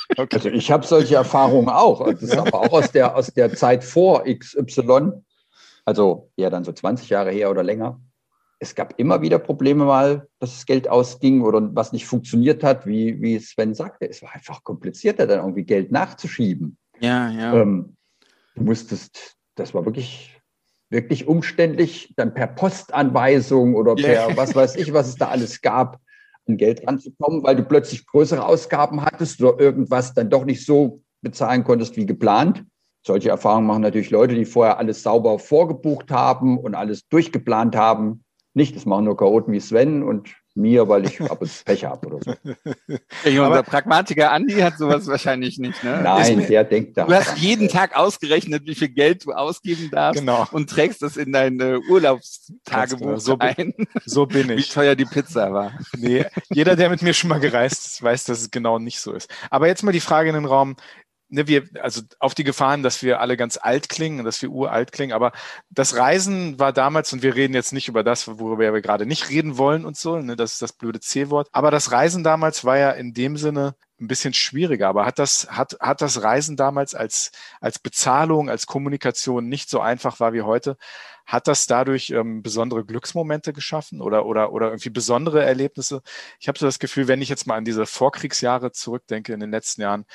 okay. Also ich habe solche Erfahrungen auch. Das ist aber auch aus der, aus der Zeit vor XY, also ja dann so 20 Jahre her oder länger es gab immer wieder Probleme mal, dass das Geld ausging oder was nicht funktioniert hat, wie, wie Sven sagte. Es war einfach komplizierter, dann irgendwie Geld nachzuschieben. Ja, ja. Ähm, du musstest, das war wirklich, wirklich umständlich, dann per Postanweisung oder per yeah. was weiß ich, was es da alles gab, an Geld ranzukommen, weil du plötzlich größere Ausgaben hattest oder irgendwas dann doch nicht so bezahlen konntest wie geplant. Solche Erfahrungen machen natürlich Leute, die vorher alles sauber vorgebucht haben und alles durchgeplant haben nicht. Das machen nur Chaoten wie Sven und mir, weil ich ab und zu Pech habe oder so. Ja, unser Pragmatiker Andi hat sowas wahrscheinlich nicht. Ne? Nein, mir, der denkt da. Du hast jeden Tag ausgerechnet, wie viel Geld du ausgeben darfst genau. und trägst das in dein Urlaubstagebuch genau. so ein. So bin ich. Wie teuer die Pizza war. Nee, jeder, der mit mir schon mal gereist ist, weiß, dass es genau nicht so ist. Aber jetzt mal die Frage in den Raum, ne, wir, also auf die Gefahren, dass wir alle ganz alt klingen, dass wir uralt klingen, aber das Reisen war damals, und wir reden jetzt nicht über das, worüber wir gerade nicht reden wollen und so, ne, das ist das blöde C-Wort, aber das Reisen damals war ja in dem Sinne ein bisschen schwieriger, aber hat das, hat, hat das Reisen damals als, als Bezahlung, als Kommunikation nicht so einfach war wie heute, hat das dadurch ähm, besondere Glücksmomente geschaffen oder, oder, oder irgendwie besondere Erlebnisse? Ich habe so das Gefühl, wenn ich jetzt mal an diese Vorkriegsjahre zurückdenke in den letzten Jahren,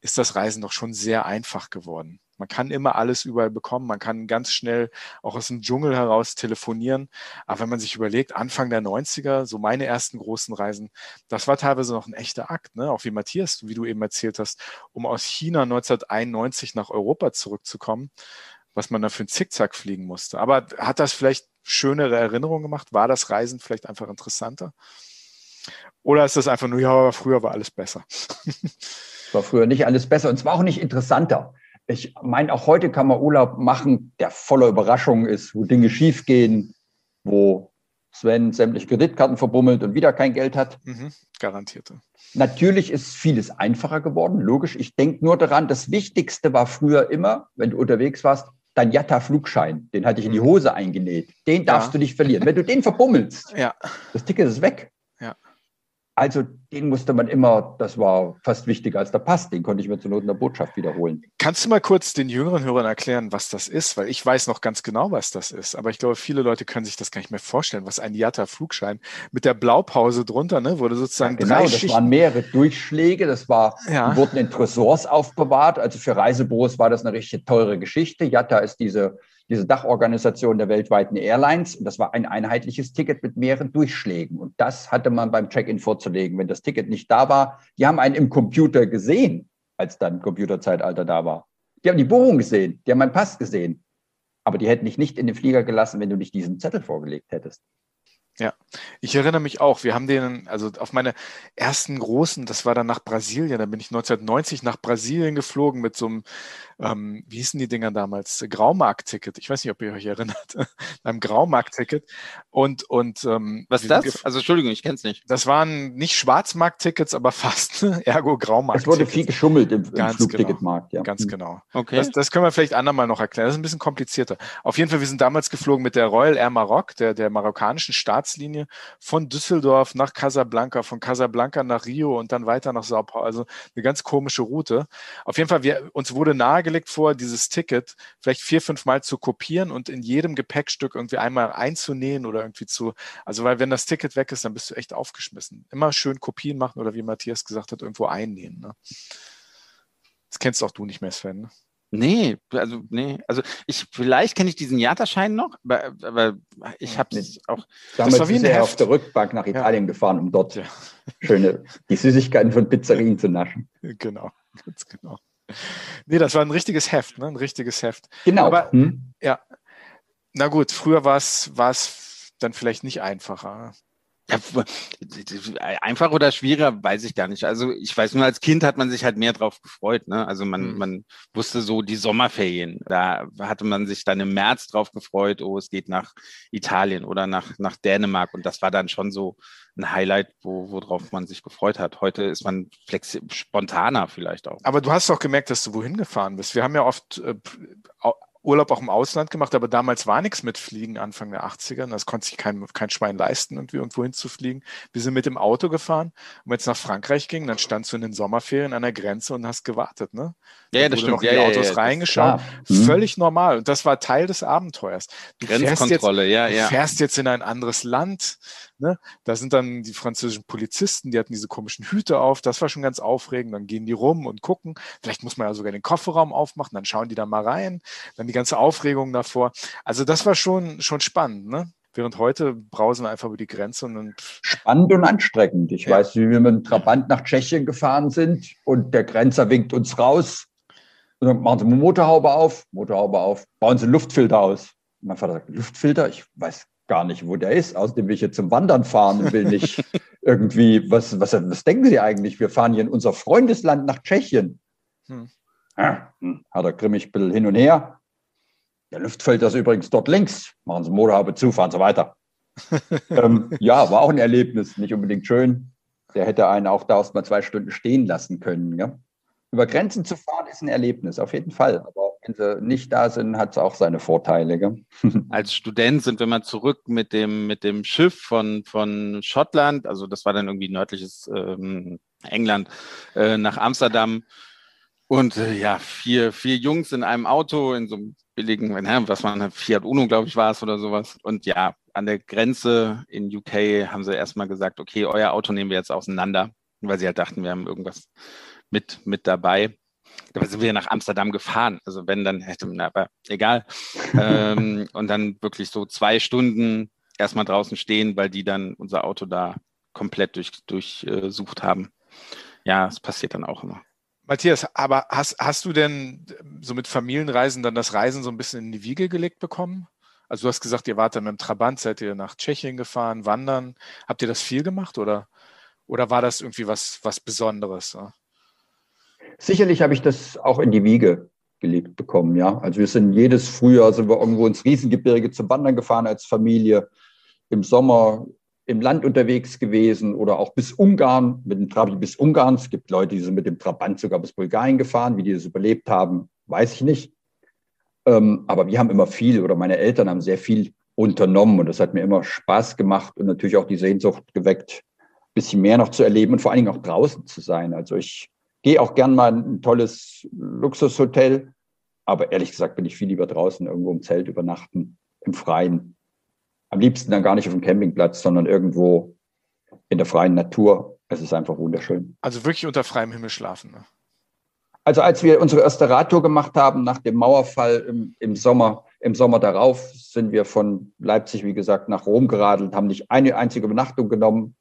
ist das Reisen doch schon sehr einfach geworden. Man kann immer alles überall bekommen. Man kann ganz schnell auch aus dem Dschungel heraus telefonieren. Aber wenn man sich überlegt, Anfang der 90er, so meine ersten großen Reisen, das war teilweise noch ein echter Akt, ne? Auch wie Matthias, wie du eben erzählt hast, um aus China 1991 nach Europa zurückzukommen, was man da für einen Zickzack fliegen musste. Aber hat das vielleicht schönere Erinnerungen gemacht? War das Reisen vielleicht einfach interessanter? Oder ist das einfach nur, ja, früher war alles besser? war früher nicht alles besser und es war auch nicht interessanter. Ich meine, auch heute kann man Urlaub machen, der voller Überraschungen ist, wo Dinge schiefgehen, wo Sven sämtliche Kreditkarten verbummelt und wieder kein Geld hat. Mhm, garantierte. Natürlich ist vieles einfacher geworden, logisch. Ich denke nur daran, das Wichtigste war früher immer, wenn du unterwegs warst, dein Jatta-Flugschein. Den hatte ich in die mhm. Hose eingenäht. Den darfst ja. du nicht verlieren. Wenn du den verbummelst, ja. das Ticket ist weg. Also den musste man immer, das war fast wichtiger als der Pass, den konnte ich mir zur Not in der Botschaft wiederholen. Kannst du mal kurz den jüngeren Hörern erklären, was das ist? Weil ich weiß noch ganz genau, was das ist, aber ich glaube, viele Leute können sich das gar nicht mehr vorstellen, was ein IATA-Flugschein mit der Blaupause drunter, ne, wurde sozusagen ja, Genau, das Schichten waren mehrere Durchschläge, das war, ja. die wurden in Tresors aufbewahrt, also für Reisebüros war das eine richtig teure Geschichte. IATA ist diese diese Dachorganisation der weltweiten Airlines. Und das war ein einheitliches Ticket mit mehreren Durchschlägen. Und das hatte man beim Check-in vorzulegen. Wenn das Ticket nicht da war, die haben einen im Computer gesehen, als dann Computerzeitalter da war. Die haben die Buchung gesehen, die haben meinen Pass gesehen. Aber die hätten dich nicht in den Flieger gelassen, wenn du nicht diesen Zettel vorgelegt hättest. Ja, ich erinnere mich auch. Wir haben den, also auf meine ersten großen, das war dann nach Brasilien, da bin ich 1990 nach Brasilien geflogen mit so einem, ähm, wie hießen die Dinger damals? Graumarkt-Ticket. Ich weiß nicht, ob ihr euch erinnert. Beim Graumarkt-Ticket. Und, und ähm, was ist das? Also Entschuldigung, ich kenne es nicht. Das waren nicht Schwarzmarkt-Tickets, aber fast, ergo Graumarkt. Es wurde viel geschummelt im, im genau. Flugticketmarkt, genau. ja. Ganz hm. genau. Okay. Das, das können wir vielleicht andermal noch erklären. Das ist ein bisschen komplizierter. Auf jeden Fall, wir sind damals geflogen mit der Royal Air Maroc, der, der marokkanischen Staats Staatslinie von Düsseldorf nach Casablanca, von Casablanca nach Rio und dann weiter nach Sao Paulo. Also eine ganz komische Route. Auf jeden Fall, wir, uns wurde nahegelegt vor, dieses Ticket vielleicht vier, fünf Mal zu kopieren und in jedem Gepäckstück irgendwie einmal einzunähen oder irgendwie zu, also weil wenn das Ticket weg ist, dann bist du echt aufgeschmissen. Immer schön Kopien machen oder wie Matthias gesagt hat, irgendwo einnähen. Ne? Das kennst auch du nicht mehr, Sven. Ne? Nee, also nee, also ich vielleicht kenne ich diesen Jata-Schein noch, aber, aber ich habe es auch. Damals das war ist er auf der Rückbank nach Italien ja. gefahren, um dort ja. schöne die Süßigkeiten von Pizzerien zu naschen. Genau, ganz genau. Nee, das war ein richtiges Heft, ne? Ein richtiges Heft. Genau. Aber hm? ja, na gut, früher war es dann vielleicht nicht einfacher. Ja, einfach oder schwieriger, weiß ich gar nicht. Also ich weiß nur, als Kind hat man sich halt mehr drauf gefreut. Ne? Also man, mhm. man wusste so die Sommerferien. Da hatte man sich dann im März drauf gefreut, oh, es geht nach Italien oder nach, nach Dänemark. Und das war dann schon so ein Highlight, wo, worauf man sich gefreut hat. Heute ist man spontaner vielleicht auch. Aber du hast doch gemerkt, dass du wohin gefahren bist. Wir haben ja oft äh, Urlaub auch im Ausland gemacht, aber damals war nichts mit Fliegen Anfang der 80er. Das konnte sich kein, kein Schwein leisten, irgendwie irgendwo hinzufliegen. Wir sind mit dem Auto gefahren und wenn es nach Frankreich ging, dann standst du in den Sommerferien an der Grenze und hast gewartet. Ne? Ja, ja das stimmt. Noch in die ja, Autos ja, reingeschaut. Mhm. Völlig normal. Und das war Teil des Abenteuers. Du Grenzkontrolle, jetzt, ja, ja. Du fährst jetzt in ein anderes Land. Ne? Da sind dann die französischen Polizisten, die hatten diese komischen Hüte auf. Das war schon ganz aufregend. Dann gehen die rum und gucken. Vielleicht muss man ja sogar den Kofferraum aufmachen. Dann schauen die da mal rein. Dann die ganze Aufregung davor. Also das war schon, schon spannend. Ne? Während heute brausen wir einfach über die Grenze. Und Spannend und anstrengend. Ich ja. weiß, wie wir mit dem Trabant nach Tschechien gefahren sind und der Grenzer winkt uns raus. Und dann machen Sie Motorhaube auf, Motorhaube auf, bauen Sie Luftfilter aus. Und mein Vater sagt, Luftfilter? Ich weiß gar nicht, wo der ist. Außerdem will ich jetzt zum Wandern fahren und will nicht irgendwie, was, was, was denken Sie eigentlich? Wir fahren hier in unser Freundesland nach Tschechien. Hm. Ja, hm, hat er grimmig ein bisschen hin und her. Der Luftfilter ist übrigens dort links. Machen Sie Motorhaube zu, fahren Sie weiter. ähm, ja, war auch ein Erlebnis, nicht unbedingt schön. Der hätte einen auch da erst mal zwei Stunden stehen lassen können. Ja? Über Grenzen zu fahren ist ein Erlebnis, auf jeden Fall. Aber wenn sie nicht da sind, hat es auch seine Vorteile. Gell? Als Student sind wir mal zurück mit dem, mit dem Schiff von, von Schottland, also das war dann irgendwie nördliches ähm, England, äh, nach Amsterdam. Und äh, ja, vier, vier Jungs in einem Auto, in so einem billigen, was man, Fiat Uno, glaube ich, war es oder sowas. Und ja, an der Grenze in UK haben sie erstmal gesagt, okay, euer Auto nehmen wir jetzt auseinander, weil sie halt dachten, wir haben irgendwas mit, mit dabei. Da sind wir nach Amsterdam gefahren. Also wenn, dann hätte man, aber egal. ähm, und dann wirklich so zwei Stunden erstmal draußen stehen, weil die dann unser Auto da komplett durch, durchsucht haben. Ja, es passiert dann auch immer. Matthias, aber hast, hast du denn so mit Familienreisen dann das Reisen so ein bisschen in die Wiege gelegt bekommen? Also du hast gesagt, ihr wart dann mit dem Trabant, seid ihr nach Tschechien gefahren, wandern. Habt ihr das viel gemacht oder, oder war das irgendwie was, was Besonderes? Ja? Sicherlich habe ich das auch in die Wiege gelegt bekommen, ja. Also wir sind jedes Frühjahr sind wir irgendwo ins Riesengebirge zum Wandern gefahren als Familie. Im Sommer im Land unterwegs gewesen oder auch bis Ungarn, mit dem Trabi bis Ungarn. Es gibt Leute, die sind mit dem Trabant sogar bis Bulgarien gefahren. Wie die das überlebt haben, weiß ich nicht. Ähm, aber wir haben immer viel oder meine Eltern haben sehr viel unternommen und das hat mir immer Spaß gemacht und natürlich auch die Sehnsucht geweckt, ein bisschen mehr noch zu erleben und vor allen Dingen auch draußen zu sein. Also ich gehe auch gern mal in ein tolles Luxushotel, aber ehrlich gesagt bin ich viel lieber draußen irgendwo im Zelt übernachten, im Freien. Am liebsten dann gar nicht auf dem Campingplatz, sondern irgendwo in der freien Natur. Es ist einfach wunderschön. Also wirklich unter freiem Himmel schlafen. Ne? Also als wir unsere erste Radtour gemacht haben nach dem Mauerfall im, im, Sommer, im Sommer darauf, sind wir von Leipzig, wie gesagt, nach Rom geradelt, haben nicht eine einzige Übernachtung genommen.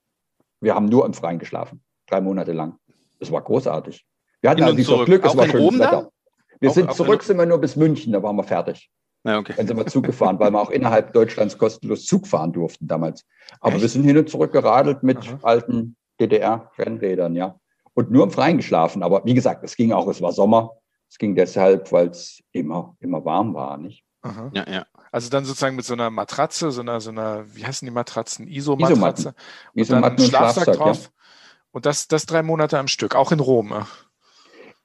Wir haben nur im Freien geschlafen, drei Monate lang. Es war großartig. Wir hatten also dieses Glück, es war schönes Wetter. Wir auch, sind zurück, sind wir nur bis München, da waren wir fertig. Ja, okay. Dann sind wir Zug gefahren, weil wir auch innerhalb Deutschlands kostenlos Zug fahren durften damals. Aber Echt? wir sind hin und zurück geradelt mit Aha. alten DDR-Rennrädern, ja. Und nur im Freien geschlafen. Aber wie gesagt, es ging auch, es war Sommer. Es ging deshalb, weil es immer, immer warm war, nicht? Aha. Ja, ja. Also dann sozusagen mit so einer Matratze, so einer, so einer, wie heißen die Matratzen? Isomatratze. Und Isomatten dann Schlafsack, Schlafsack drauf. Ja. Und das, das drei Monate am Stück, auch in Rom.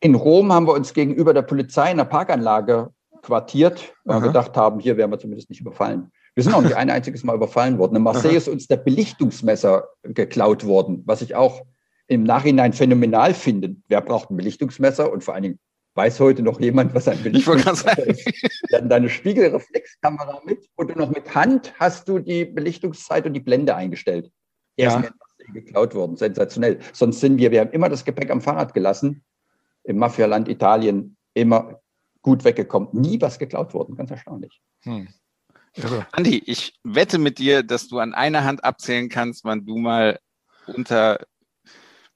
In Rom haben wir uns gegenüber der Polizei in der Parkanlage quartiert, weil Aha. wir gedacht haben, hier werden wir zumindest nicht überfallen. Wir sind auch nicht ein einziges Mal überfallen worden. In Marseille Aha. ist uns der Belichtungsmesser geklaut worden, was ich auch im Nachhinein phänomenal finde. Wer braucht ein Belichtungsmesser? Und vor allen Dingen weiß heute noch jemand, was ein Belichtungsmesser ist. Wir hatten deine Spiegelreflexkamera mit und du noch mit Hand hast du die Belichtungszeit und die Blende eingestellt. Ja. ist geklaut worden. Sensationell. Sonst sind wir, wir haben immer das Gepäck am Fahrrad gelassen. Im Mafialand Italien immer gut weggekommen. Nie was geklaut worden. Ganz erstaunlich. Hm. Andi, ich wette mit dir, dass du an einer Hand abzählen kannst, wann du mal unter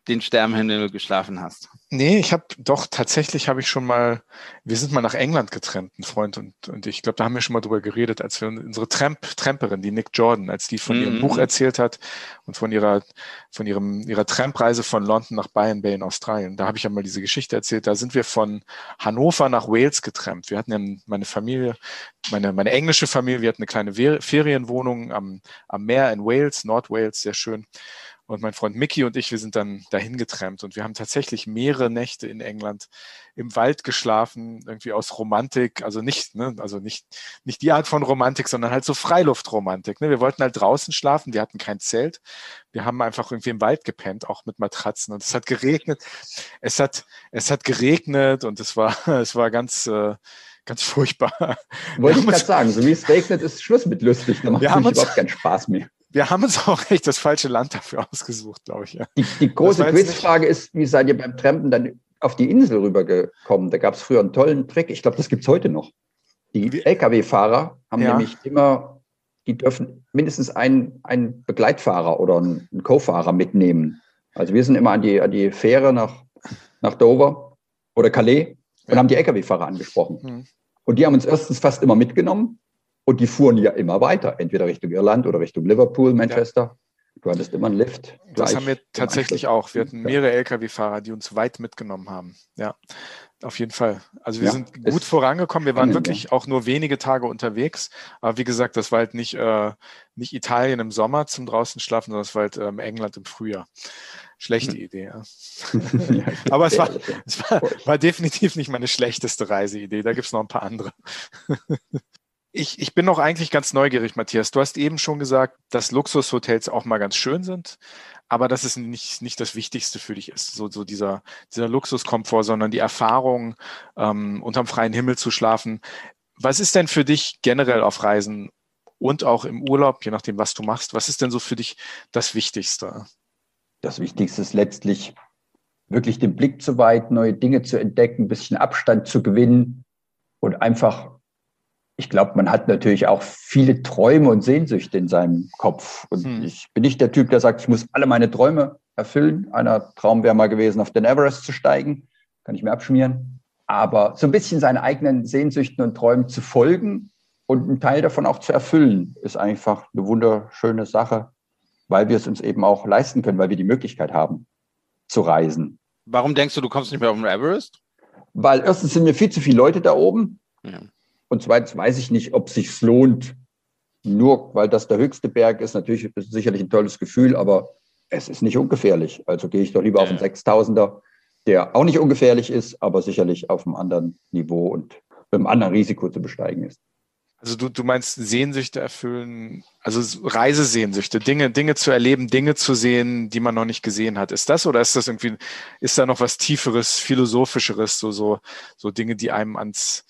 den Sternenhimmel geschlafen hast. Nee, ich habe doch tatsächlich habe ich schon mal, wir sind mal nach England getrennt, ein Freund und, und ich glaube, da haben wir schon mal drüber geredet, als wir unsere Tramp, Tramperin, die Nick Jordan, als die von mm -hmm. ihrem Buch erzählt hat und von ihrer, von ihrem, ihrer Trampreise von London nach Byron Bay in Australien. Da habe ich ja mal diese Geschichte erzählt. Da sind wir von Hannover nach Wales getrennt. Wir hatten ja meine Familie, meine, meine englische Familie, wir hatten eine kleine Ferienwohnung am, am Meer in Wales, Nord Wales, sehr schön. Und mein Freund Mickey und ich, wir sind dann dahin getrennt und wir haben tatsächlich mehrere Nächte in England im Wald geschlafen, irgendwie aus Romantik, also nicht, ne, also nicht, nicht die Art von Romantik, sondern halt so Freiluftromantik. Ne? Wir wollten halt draußen schlafen, wir hatten kein Zelt, wir haben einfach irgendwie im Wald gepennt, auch mit Matratzen und es hat geregnet, es hat, es hat geregnet und es war, es war ganz, äh, ganz furchtbar. Wollte ich gerade sagen, so wie es regnet, ist Schluss mit lustig, da macht es überhaupt keinen Spaß mehr wir haben uns auch echt das falsche Land dafür ausgesucht, glaube ich. Ja. Die, die große Quizfrage ist, wie seid ihr beim Trampen dann auf die Insel rübergekommen? Da gab es früher einen tollen Trick. Ich glaube, das gibt es heute noch. Die Lkw-Fahrer haben ja. nämlich immer, die dürfen mindestens einen, einen Begleitfahrer oder einen, einen Co-Fahrer mitnehmen. Also wir sind immer an die, an die Fähre nach, nach Dover oder Calais und ja. haben die Lkw-Fahrer angesprochen. Mhm. Und die haben uns erstens fast immer mitgenommen und die fuhren ja immer weiter, entweder Richtung Irland oder Richtung Liverpool, Manchester. Ja. Du hattest immer einen Lift. Das haben wir tatsächlich auch. Wir hatten mehrere Lkw-Fahrer, die uns weit mitgenommen haben. Ja, auf jeden Fall. Also wir ja, sind gut vorangekommen. Wir waren wirklich ja. auch nur wenige Tage unterwegs. Aber wie gesagt, das war halt nicht, äh, nicht Italien im Sommer zum draußen schlafen, sondern es war halt ähm, England im Frühjahr. Schlechte hm. Idee, ja. Aber es, war, es war, war definitiv nicht meine schlechteste Reiseidee. Da gibt es noch ein paar andere. Ich, ich bin noch eigentlich ganz neugierig, Matthias. Du hast eben schon gesagt, dass Luxushotels auch mal ganz schön sind, aber dass es nicht, nicht das Wichtigste für dich ist, so, so dieser, dieser Luxuskomfort, sondern die Erfahrung, ähm, unterm freien Himmel zu schlafen. Was ist denn für dich generell auf Reisen und auch im Urlaub, je nachdem, was du machst, was ist denn so für dich das Wichtigste? Das Wichtigste ist letztlich wirklich den Blick zu weiten, neue Dinge zu entdecken, ein bisschen Abstand zu gewinnen und einfach ich glaube, man hat natürlich auch viele Träume und Sehnsüchte in seinem Kopf. Und hm. ich bin nicht der Typ, der sagt, ich muss alle meine Träume erfüllen. Einer Traum wäre mal gewesen, auf den Everest zu steigen. Kann ich mir abschmieren. Aber so ein bisschen seine eigenen Sehnsüchten und Träumen zu folgen und einen Teil davon auch zu erfüllen, ist einfach eine wunderschöne Sache, weil wir es uns eben auch leisten können, weil wir die Möglichkeit haben zu reisen. Warum denkst du, du kommst nicht mehr auf den Everest? Weil erstens sind mir viel zu viele Leute da oben. Ja. Und zweitens weiß ich nicht, ob es sich lohnt, nur weil das der höchste Berg ist. Natürlich ist es sicherlich ein tolles Gefühl, aber es ist nicht ungefährlich. Also gehe ich doch lieber ja. auf einen 6000er, der auch nicht ungefährlich ist, aber sicherlich auf einem anderen Niveau und mit einem anderen Risiko zu besteigen ist. Also du, du meinst Sehnsüchte erfüllen, also Reisesehnsüchte, Dinge, Dinge zu erleben, Dinge zu sehen, die man noch nicht gesehen hat. Ist das oder ist das irgendwie, ist da noch was Tieferes, Philosophischeres, so, so, so Dinge, die einem ans,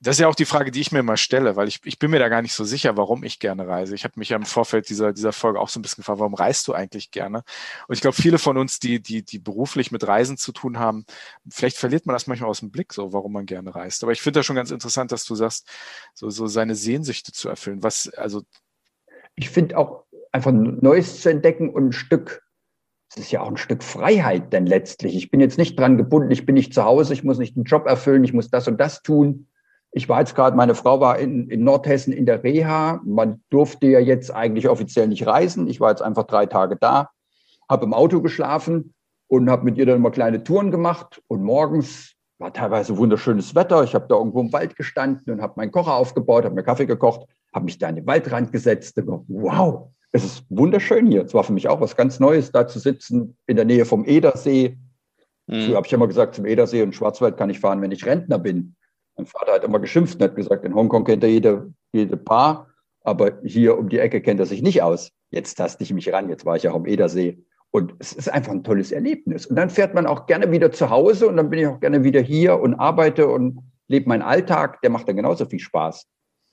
das ist ja auch die Frage, die ich mir immer stelle, weil ich, ich bin mir da gar nicht so sicher, warum ich gerne reise. Ich habe mich ja im Vorfeld dieser, dieser Folge auch so ein bisschen gefragt, warum reist du eigentlich gerne? Und ich glaube, viele von uns, die, die, die beruflich mit Reisen zu tun haben, vielleicht verliert man das manchmal aus dem Blick, so warum man gerne reist. Aber ich finde das schon ganz interessant, dass du sagst, so, so seine Sehnsüchte zu erfüllen. Was, also. Ich finde auch einfach Neues zu entdecken und ein Stück es ist ja auch ein Stück Freiheit denn letztlich. Ich bin jetzt nicht dran gebunden, ich bin nicht zu Hause, ich muss nicht einen Job erfüllen, ich muss das und das tun Ich war jetzt gerade, meine Frau war in, in Nordhessen in der Reha. Man durfte ja jetzt eigentlich offiziell nicht reisen. Ich war jetzt einfach drei Tage da, habe im Auto geschlafen und habe mit ihr dann immer kleine Touren gemacht. Und morgens war teilweise wunderschönes Wetter. Ich habe da irgendwo im Wald gestanden und habe meinen Kocher aufgebaut, habe mir Kaffee gekocht, habe mich da an den Waldrand gesetzt und gedacht, wow, es ist wunderschön hier. Es war für mich auch was ganz Neues, da zu sitzen in der Nähe vom Edersee. Mhm. Früher habe ich immer gesagt, zum Edersee und Schwarzwald kann ich fahren, wenn ich Rentner bin. Mein Vater hat immer geschimpft und hat gesagt, in Hongkong kennt er jede, jede Paar, aber hier um die Ecke kennt er sich nicht aus. Jetzt taste ich mich ran, jetzt war ich auch am Edersee. Und es ist einfach ein tolles Erlebnis. Und dann fährt man auch gerne wieder zu Hause und dann bin ich auch gerne wieder hier und arbeite und lebe meinen Alltag. Der macht dann genauso viel Spaß.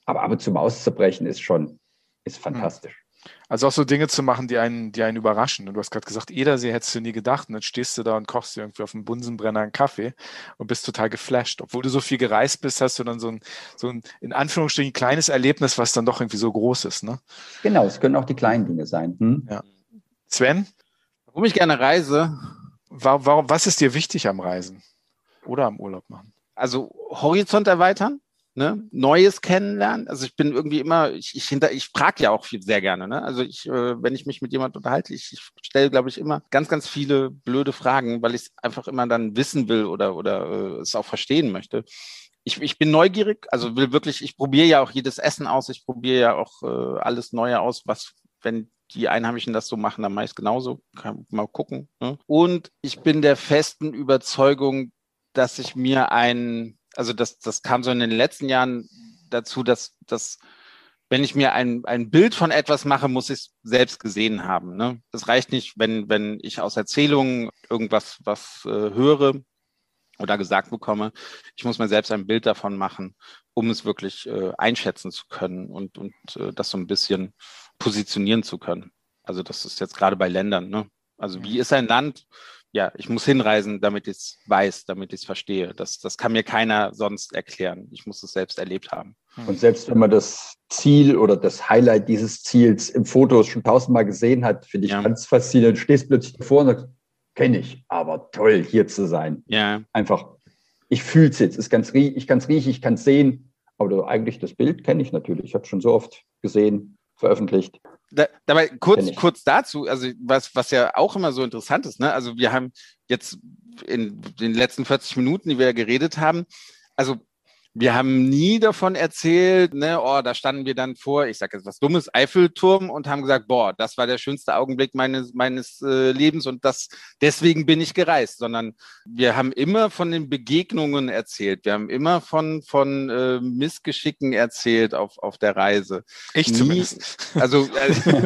Aber ab und zu mal auszubrechen ist schon, ist fantastisch. Also auch so Dinge zu machen, die einen, die einen überraschen. Und du hast gerade gesagt, Edersee hättest du nie gedacht. Und dann stehst du da und kochst dir irgendwie auf dem Bunsenbrenner einen Kaffee und bist total geflasht. Obwohl du so viel gereist bist, hast du dann so ein, so ein in Anführungsstrichen kleines Erlebnis, was dann doch irgendwie so groß ist. Ne? Genau, es können auch die kleinen Dinge sein. Hm? Ja. Sven? Warum ich gerne reise? Warum, was ist dir wichtig am Reisen oder am Urlaub machen? Also Horizont erweitern, ne? Neues kennenlernen. Also ich bin irgendwie immer, ich, ich, hinter, ich frage ja auch viel, sehr gerne. Ne? Also ich, äh, wenn ich mich mit jemandem unterhalte, ich, ich stelle, glaube ich, immer ganz, ganz viele blöde Fragen, weil ich es einfach immer dann wissen will oder, oder äh, es auch verstehen möchte. Ich, ich bin neugierig, also will wirklich, ich probiere ja auch jedes Essen aus, ich probiere ja auch äh, alles Neue aus, was, wenn die Einheimischen das so machen, dann meist genauso. Kann mal gucken. Ne? Und ich bin der festen Überzeugung, dass ich mir ein, also das, das kam so in den letzten Jahren dazu, dass, dass wenn ich mir ein, ein Bild von etwas mache, muss ich es selbst gesehen haben. Ne? Das reicht nicht, wenn, wenn ich aus Erzählungen irgendwas was äh, höre oder gesagt bekomme. Ich muss mir selbst ein Bild davon machen, um es wirklich äh, einschätzen zu können und, und äh, das so ein bisschen positionieren zu können. Also das ist jetzt gerade bei Ländern. Ne? Also wie ist ein Land? Ja, ich muss hinreisen, damit ich es weiß, damit ich es verstehe. Das, das kann mir keiner sonst erklären. Ich muss es selbst erlebt haben. Hm. Und selbst wenn man das Ziel oder das Highlight dieses Ziels im Foto schon tausendmal gesehen hat, finde ich ja. ganz faszinierend. Du stehst plötzlich davor und sagst, kenne ich, aber toll, hier zu sein. Ja. Einfach, ich fühle es jetzt. Ich kann es riechen, ich kann es sehen. Aber eigentlich das Bild kenne ich natürlich. Ich habe es schon so oft gesehen veröffentlicht. Da, dabei kurz, kurz dazu, also was, was ja auch immer so interessant ist, ne? Also wir haben jetzt in den letzten 40 Minuten, die wir geredet haben, also wir haben nie davon erzählt, ne, oh, da standen wir dann vor, ich sage jetzt was Dummes, Eiffelturm und haben gesagt, boah, das war der schönste Augenblick meines, meines äh, Lebens und das, deswegen bin ich gereist, sondern wir haben immer von den Begegnungen erzählt. Wir haben immer von, von äh, Missgeschicken erzählt auf, auf der Reise. Ich nie, zumindest. Also, äh,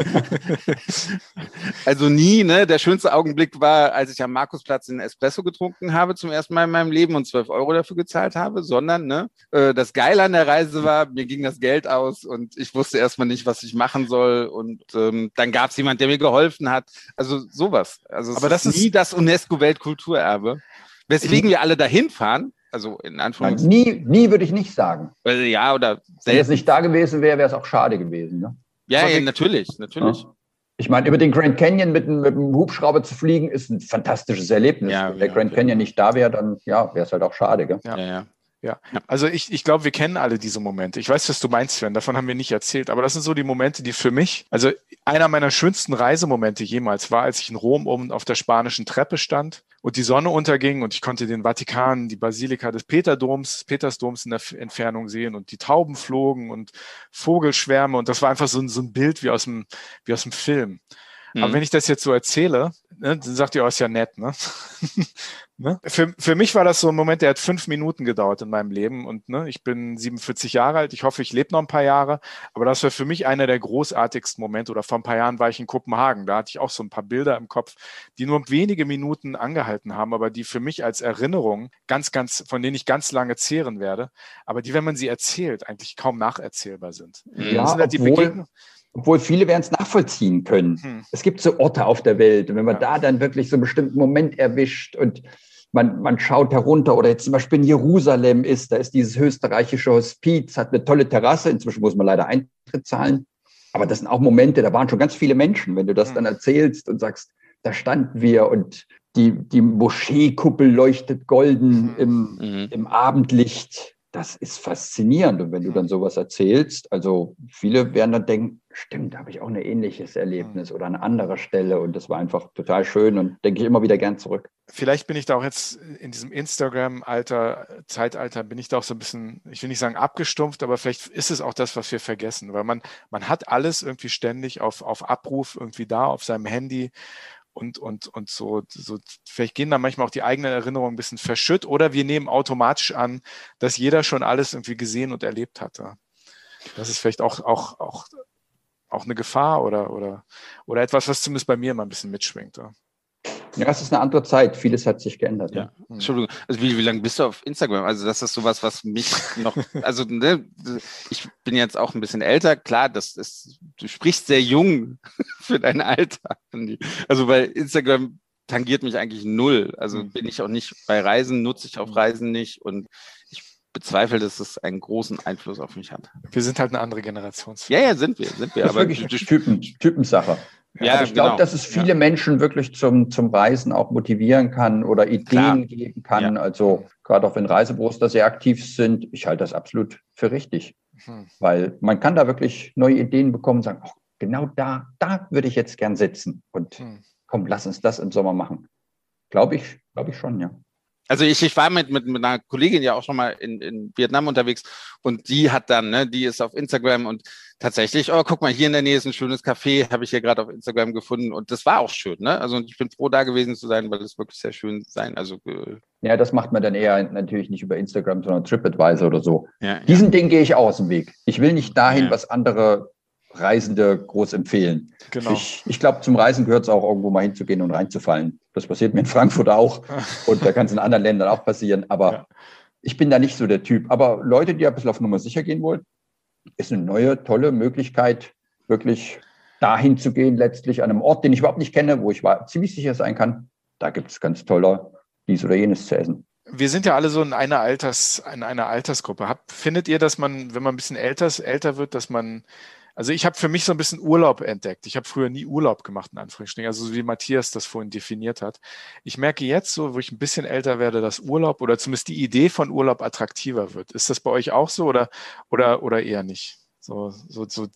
also nie, ne, der schönste Augenblick war, als ich am Markusplatz einen Espresso getrunken habe zum ersten Mal in meinem Leben und 12 Euro dafür gezahlt habe, sondern, ne, das Geile an der Reise war, mir ging das Geld aus und ich wusste erstmal nicht, was ich machen soll. Und ähm, dann gab es jemand, der mir geholfen hat. Also sowas. Also Aber das ist nie das UNESCO-Weltkulturerbe. Weswegen wir alle dahin fahren, also in Anführungszeichen. Nie, nie würde ich nicht sagen. Also, ja, oder Wenn es nicht da gewesen wäre, wäre es auch schade gewesen. Ne? Ja, ja natürlich, natürlich. Ja. Ich meine, über den Grand Canyon mit, mit einem Hubschrauber zu fliegen, ist ein fantastisches Erlebnis. Ja, Wenn der Grand Canyon nicht da wäre, dann ja, wäre es halt auch schade. Gell? Ja, ja. Ja, also ich, ich glaube, wir kennen alle diese Momente. Ich weiß, was du meinst, Sven, davon haben wir nicht erzählt, aber das sind so die Momente, die für mich, also einer meiner schönsten Reisemomente jemals war, als ich in Rom oben auf der spanischen Treppe stand und die Sonne unterging und ich konnte den Vatikan, die Basilika des Peterdoms, Petersdoms in der Entfernung sehen und die Tauben flogen und Vogelschwärme. Und das war einfach so ein, so ein Bild wie aus dem, wie aus dem Film. Mhm. Aber wenn ich das jetzt so erzähle, ne, dann sagt ihr, oh, ist ja nett, ne? Ne? Für, für mich war das so ein Moment, der hat fünf Minuten gedauert in meinem Leben und ne, ich bin 47 Jahre alt. Ich hoffe, ich lebe noch ein paar Jahre. Aber das war für mich einer der großartigsten Momente. Oder vor ein paar Jahren war ich in Kopenhagen. Da hatte ich auch so ein paar Bilder im Kopf, die nur wenige Minuten angehalten haben, aber die für mich als Erinnerung ganz, ganz, von denen ich ganz lange zehren werde. Aber die, wenn man sie erzählt, eigentlich kaum nacherzählbar sind. Ja, sind halt obwohl, obwohl viele werden es nachvollziehen können. Hm. Es gibt so Orte auf der Welt. Und wenn man ja. da dann wirklich so einen bestimmten Moment erwischt und man, man schaut herunter oder jetzt zum Beispiel in Jerusalem ist, da ist dieses österreichische Hospiz, hat eine tolle Terrasse, inzwischen muss man leider Eintritt zahlen. Aber das sind auch Momente, da waren schon ganz viele Menschen, wenn du das dann erzählst und sagst, da standen wir und die, die Moscheekuppel leuchtet golden im, mhm. im Abendlicht das ist faszinierend. Und wenn du dann sowas erzählst, also viele werden dann denken, stimmt, da habe ich auch ein ähnliches Erlebnis oder an anderer Stelle. Und das war einfach total schön und denke ich immer wieder gern zurück. Vielleicht bin ich da auch jetzt in diesem Instagram-Alter, Zeitalter, bin ich da auch so ein bisschen, ich will nicht sagen abgestumpft, aber vielleicht ist es auch das, was wir vergessen, weil man, man hat alles irgendwie ständig auf, auf Abruf irgendwie da auf seinem Handy und, und, und so, so, vielleicht gehen da manchmal auch die eigenen Erinnerungen ein bisschen verschütt oder wir nehmen automatisch an, dass jeder schon alles irgendwie gesehen und erlebt hatte. Das ist vielleicht auch, auch, auch, auch eine Gefahr oder, oder, oder etwas, was zumindest bei mir immer ein bisschen mitschwingt. Ja. Ja, es ist eine andere Zeit. Vieles hat sich geändert. Ja. Hm. Entschuldigung. Also wie, wie lange bist du auf Instagram? Also das ist sowas, was mich noch, also ne, ich bin jetzt auch ein bisschen älter. Klar, das ist, du sprichst sehr jung für dein Alter. Also bei Instagram tangiert mich eigentlich null. Also hm. bin ich auch nicht bei Reisen, nutze ich auf hm. Reisen nicht und bezweifle, dass es einen großen Einfluss auf mich hat. Wir sind halt eine andere Generation. Ja, ja, sind wir, sind wir. Das ist aber wirklich Typen, Typensache. Ja, also ich glaube, genau. dass es viele ja. Menschen wirklich zum, zum Reisen auch motivieren kann oder Ideen Klar. geben kann. Ja. Also gerade auch wenn Reisebüros da sehr aktiv sind, ich halte das absolut für richtig. Mhm. Weil man kann da wirklich neue Ideen bekommen und sagen, oh, genau da, da würde ich jetzt gern sitzen. Und mhm. komm, lass uns das im Sommer machen. Glaube ich, glaube ich schon, ja. Also ich, ich war mit, mit, mit einer Kollegin ja auch schon mal in, in Vietnam unterwegs und die hat dann, ne, die ist auf Instagram und tatsächlich, oh, guck mal, hier in der Nähe ist ein schönes Café, habe ich hier gerade auf Instagram gefunden und das war auch schön, ne? Also ich bin froh, da gewesen zu sein, weil es wirklich sehr schön sein. Also äh, ja, das macht man dann eher natürlich nicht über Instagram, sondern TripAdvisor oder so. Ja, Diesen ja. Ding gehe ich auch aus dem Weg. Ich will nicht dahin, ja. was andere Reisende groß empfehlen. Genau. Ich, ich glaube, zum Reisen gehört es auch irgendwo mal hinzugehen und reinzufallen. Das passiert mir in Frankfurt auch und da kann es in anderen Ländern auch passieren. Aber ja. ich bin da nicht so der Typ. Aber Leute, die ein bisschen auf Nummer sicher gehen wollen, ist eine neue, tolle Möglichkeit, wirklich dahin zu gehen, letztlich an einem Ort, den ich überhaupt nicht kenne, wo ich ziemlich sicher sein kann. Da gibt es ganz toller dies oder jenes zu essen wir sind ja alle so in einer Alters, in einer Altersgruppe. Hab, findet ihr, dass man, wenn man ein bisschen älter, älter wird, dass man also ich habe für mich so ein bisschen Urlaub entdeckt. Ich habe früher nie Urlaub gemacht, in Anführungsstrichen, also so wie Matthias das vorhin definiert hat. Ich merke jetzt so, wo ich ein bisschen älter werde, dass Urlaub oder zumindest die Idee von Urlaub attraktiver wird. Ist das bei euch auch so oder, oder, oder eher nicht? So, so, so,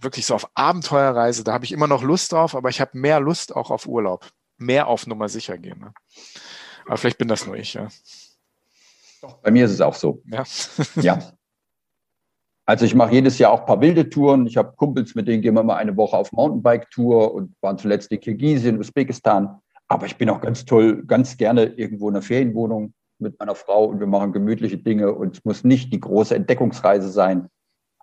wirklich so auf Abenteuerreise, da habe ich immer noch Lust drauf, aber ich habe mehr Lust auch auf Urlaub. Mehr auf Nummer sicher gehen. Ne? Aber vielleicht bin das nur ich, ja. Bei mir ist es auch so. Ja. ja. Also ich mache jedes Jahr auch ein paar wilde Touren. Ich habe Kumpels, mit denen gehen wir mal eine Woche auf Mountainbike-Tour und waren zuletzt in Kirgisien, Usbekistan. Aber ich bin auch ganz toll, ganz gerne irgendwo in einer Ferienwohnung mit meiner Frau und wir machen gemütliche Dinge und es muss nicht die große Entdeckungsreise sein,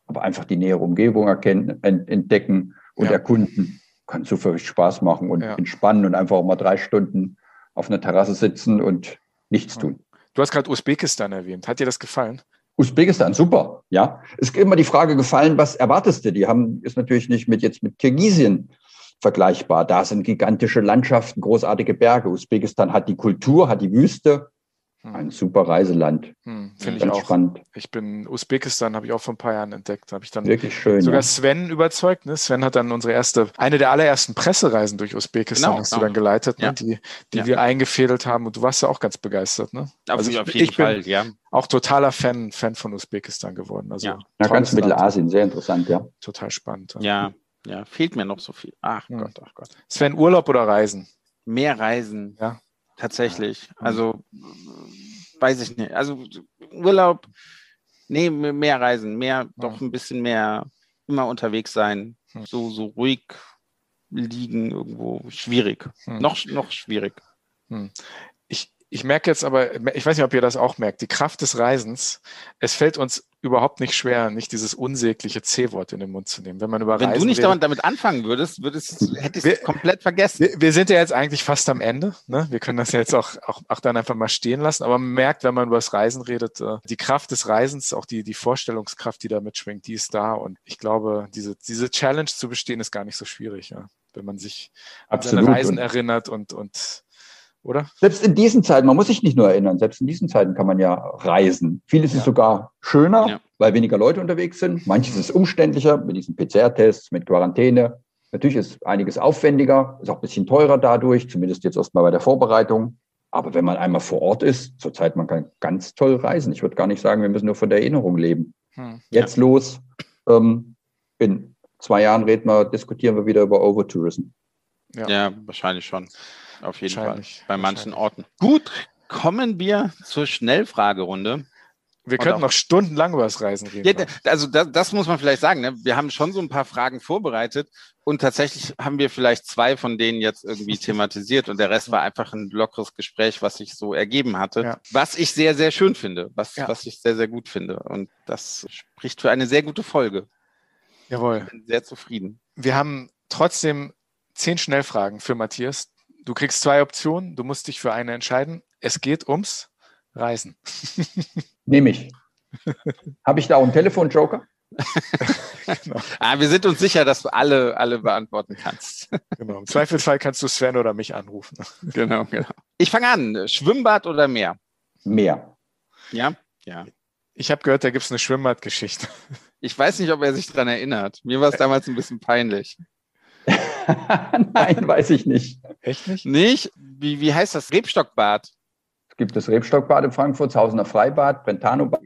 aber einfach die nähere Umgebung erkennen, entdecken und ja. erkunden. Kann so viel Spaß machen und ja. entspannen und einfach auch mal drei Stunden auf einer Terrasse sitzen und nichts tun. Du hast gerade Usbekistan erwähnt. Hat dir das gefallen? Usbekistan, super, ja. Es ist immer die Frage gefallen, was erwartest du? Die haben, ist natürlich nicht mit jetzt mit Kirgisien vergleichbar. Da sind gigantische Landschaften, großartige Berge. Usbekistan hat die Kultur, hat die Wüste. Ein super Reiseland. Hm, Finde ich auch. Spannend. Ich bin Usbekistan, habe ich auch vor ein paar Jahren entdeckt. Habe ich dann Wirklich schön, sogar ja. Sven überzeugt. Ne? Sven hat dann unsere erste, eine der allerersten Pressereisen durch Usbekistan genau, hast genau. du dann geleitet, ne? ja. ne? die, die ja. wir eingefädelt haben. Und du warst ja auch ganz begeistert. Ne? Also ich, auf jeden ich Fall, ja. Auch totaler Fan, Fan von Usbekistan geworden. Also ja, ja ganz Mittelasien, sehr interessant, ja. Total spannend. Ja, ja, fehlt mir noch so viel. Ach hm. Gott, ach Gott. Sven, Urlaub oder Reisen? Mehr Reisen. Ja. Tatsächlich. Also weiß ich nicht. Also Urlaub, nee, mehr Reisen, mehr, doch ein bisschen mehr immer unterwegs sein, hm. so, so ruhig liegen irgendwo. Schwierig. Hm. Noch, noch schwierig. Hm. Ich, ich merke jetzt aber, ich weiß nicht, ob ihr das auch merkt, die Kraft des Reisens. Es fällt uns überhaupt nicht schwer, nicht dieses unsägliche C-Wort in den Mund zu nehmen. Wenn man über Wenn Reisen du nicht redet, damit anfangen würdest, würdest hättest du es komplett vergessen. Wir, wir, sind ja jetzt eigentlich fast am Ende. Ne? Wir können das ja jetzt auch, auch, auch dann einfach mal stehen lassen. Aber man merkt, wenn man über das Reisen redet, äh, die Kraft des Reisens, auch die, die Vorstellungskraft, die da mitschwingt, die ist da. Und ich glaube, diese, diese Challenge zu bestehen, ist gar nicht so schwierig, ja? wenn man sich Absolut. an seine Reisen erinnert und, und oder? Selbst in diesen Zeiten, man muss sich nicht nur erinnern, selbst in diesen Zeiten kann man ja reisen. Vieles ja. ist sogar schöner, ja. weil weniger Leute unterwegs sind. Manches ist umständlicher mit diesen PCR-Tests, mit Quarantäne. Natürlich ist einiges aufwendiger, ist auch ein bisschen teurer dadurch, zumindest jetzt erstmal bei der Vorbereitung. Aber wenn man einmal vor Ort ist, zurzeit man kann ganz toll reisen. Ich würde gar nicht sagen, wir müssen nur von der Erinnerung leben. Hm, Jetzt ja. los. Ähm, in zwei Jahren reden wir, diskutieren wir wieder über Overtourism. Ja. ja, wahrscheinlich schon. Auf jeden Fall. Bei manchen Orten. Gut, kommen wir zur Schnellfragerunde. Wir könnten noch stundenlang über das Reisen reden. Ja, also das, das, muss man vielleicht sagen. Ne? Wir haben schon so ein paar Fragen vorbereitet und tatsächlich haben wir vielleicht zwei von denen jetzt irgendwie thematisiert und der Rest war einfach ein lockeres Gespräch, was sich so ergeben hatte, ja. was ich sehr, sehr schön finde, was, ja. was ich sehr, sehr gut finde. Und das spricht für eine sehr gute Folge. Jawohl. Ich bin sehr zufrieden. Wir haben trotzdem zehn Schnellfragen für Matthias. Du kriegst zwei Optionen, du musst dich für eine entscheiden. Es geht ums Reisen. Nehme ich. Habe ich da auch einen Telefonjoker? genau. ah, wir sind uns sicher, dass du alle, alle beantworten kannst. genau. Im Zweifelsfall kannst du Sven oder mich anrufen. genau, genau. Ich fange an. Schwimmbad oder Meer? Meer. Ja? Ja. Ich habe gehört, da gibt es eine Schwimmbadgeschichte. Ich weiß nicht, ob er sich daran erinnert. Mir war es damals ein bisschen peinlich. Nein, weiß ich nicht. Echt nicht? Nicht? Wie, wie heißt das? Rebstockbad. Es gibt das Rebstockbad in Frankfurt, das Hausener Freibad, Brentano Bad.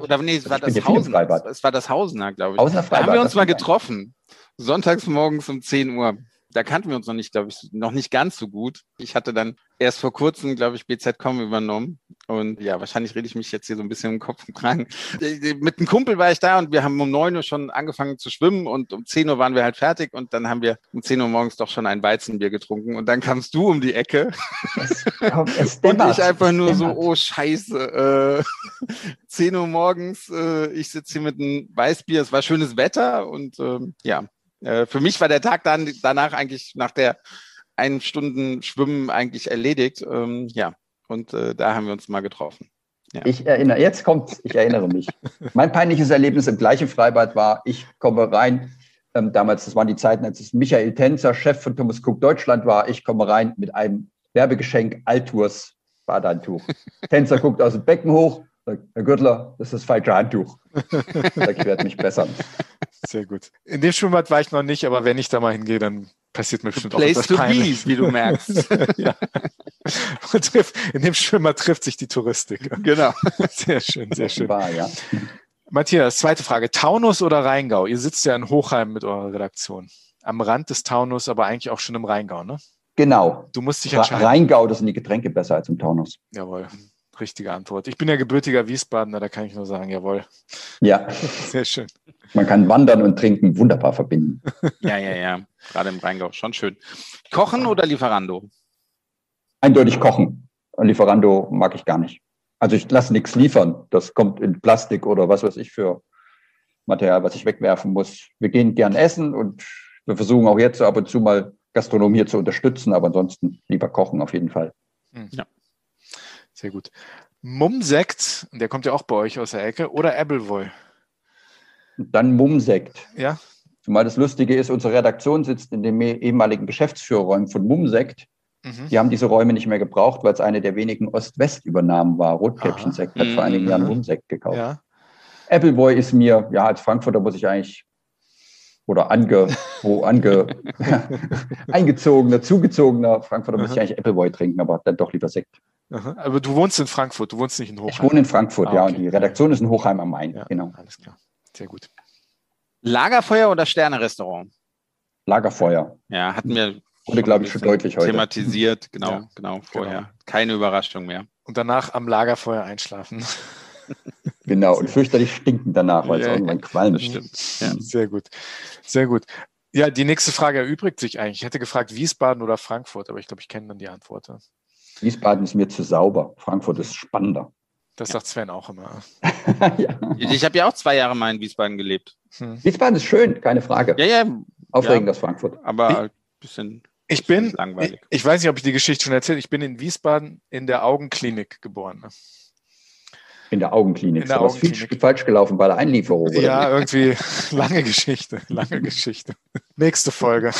Oder nee, es war das Hausener. Es war das Hausener, glaube ich. Hausener Freibad. Da haben wir uns mal getroffen. Sonntags morgens um 10 Uhr da kannten wir uns noch nicht, glaube ich, noch nicht ganz so gut. Ich hatte dann erst vor kurzem, glaube ich, BZ.com übernommen. Und ja, wahrscheinlich rede ich mich jetzt hier so ein bisschen im Kopf und Kragen. Mit einem Kumpel war ich da und wir haben um 9 Uhr schon angefangen zu schwimmen und um 10 Uhr waren wir halt fertig und dann haben wir um 10 Uhr morgens doch schon ein Weizenbier getrunken und dann kamst du um die Ecke. Es, es und ich einfach nur so, oh Scheiße, äh, 10 Uhr morgens, äh, ich sitze hier mit einem Weißbier, es war schönes Wetter und äh, ja, äh, für mich war der Tag dann danach eigentlich nach der einen Stunden Schwimmen eigentlich erledigt. Ähm, ja, und äh, da haben wir uns mal getroffen. Ja. Ich erinnere, jetzt kommt, ich erinnere mich. mein peinliches Erlebnis im gleichen Freibad war, ich komme rein, ähm, damals, das waren die Zeiten, als es Michael Tänzer, Chef von Thomas Cook Deutschland war, ich komme rein mit einem Werbegeschenk Altours Badehandtuch. Tänzer guckt aus dem Becken hoch, sagt, Herr Gürtler, das ist das falsche Handtuch. ich werde mich bessern. Sehr gut. In dem Schwimmbad war ich noch nicht, aber wenn ich da mal hingehe, dann passiert mir bestimmt Place auch etwas Peinliches. wie du merkst. ja. in dem Schwimmbad trifft sich die Touristik. Genau. Sehr schön, sehr schön. War, ja. Matthias, zweite Frage. Taunus oder Rheingau? Ihr sitzt ja in Hochheim mit eurer Redaktion. Am Rand des Taunus, aber eigentlich auch schon im Rheingau, ne? Genau. Du musst dich entscheiden. Rheingau, das sind die Getränke besser als im Taunus. Jawohl richtige Antwort. Ich bin ja gebürtiger Wiesbadener, da kann ich nur sagen, jawohl. Ja. Sehr schön. Man kann Wandern und Trinken wunderbar verbinden. Ja, ja, ja. Gerade im Rheingau. Schon schön. Kochen oder Lieferando? Eindeutig kochen. Lieferando mag ich gar nicht. Also ich lasse nichts liefern. Das kommt in Plastik oder was weiß ich für Material, was ich wegwerfen muss. Wir gehen gern essen und wir versuchen auch jetzt ab und zu mal Gastronomie zu unterstützen, aber ansonsten lieber kochen auf jeden Fall. Ja. Sehr gut. Mumsekt, der kommt ja auch bei euch aus der Ecke, oder Appleboy? Dann Mumsekt. Ja. Zumal das Lustige ist, unsere Redaktion sitzt in den ehemaligen Geschäftsführerräumen von Mumsekt. Mhm. Die haben diese Räume nicht mehr gebraucht, weil es eine der wenigen Ost-West-Übernahmen war. Rotkäppchen-Sekt hat vor einigen Jahren mhm. Mumsekt gekauft. Ja. Appleboy ist mir, ja, als Frankfurter muss ich eigentlich oder ange, wo ange, eingezogener, zugezogener Frankfurter muss ich eigentlich Appleboy trinken, aber dann doch lieber Sekt. Aha. Aber du wohnst in Frankfurt, du wohnst nicht in Hochheim. Ich wohne in Frankfurt, ah, ja, und die Redaktion ist in Hochheim am Main. Ja, genau. Alles klar. Sehr gut. Lagerfeuer oder Sterne-Restaurant? Lagerfeuer. Ja, hatten wir. Wurde, glaube ich, schon deutlich heute. Thematisiert, genau, ja, genau, vorher. Genau. Keine Überraschung mehr. Und danach am Lagerfeuer einschlafen. genau, und fürchterlich stinken danach, weil es irgendwann qualmt. Stimmt. Ja. Sehr gut. Sehr gut. Ja, die nächste Frage erübrigt sich eigentlich. Ich hätte gefragt, Wiesbaden oder Frankfurt, aber ich glaube, ich kenne dann die Antwort. Wiesbaden ist mir zu sauber. Frankfurt ist spannender. Das sagt Sven auch immer. ja. Ich habe ja auch zwei Jahre mal in Wiesbaden gelebt. Hm. Wiesbaden ist schön, keine Frage. Ja, ja. Aufregend ja, das Frankfurt. Aber ein bisschen. Ich bin, langweilig. Ich, ich, weiß nicht, ob ich die Geschichte schon erzählt Ich bin in Wiesbaden in der Augenklinik geboren. In der Augenklinik. In der ist Augenklinik. viel falsch gelaufen bei der Einlieferung. Ja, irgendwie lange Geschichte. Lange Geschichte. Nächste Folge.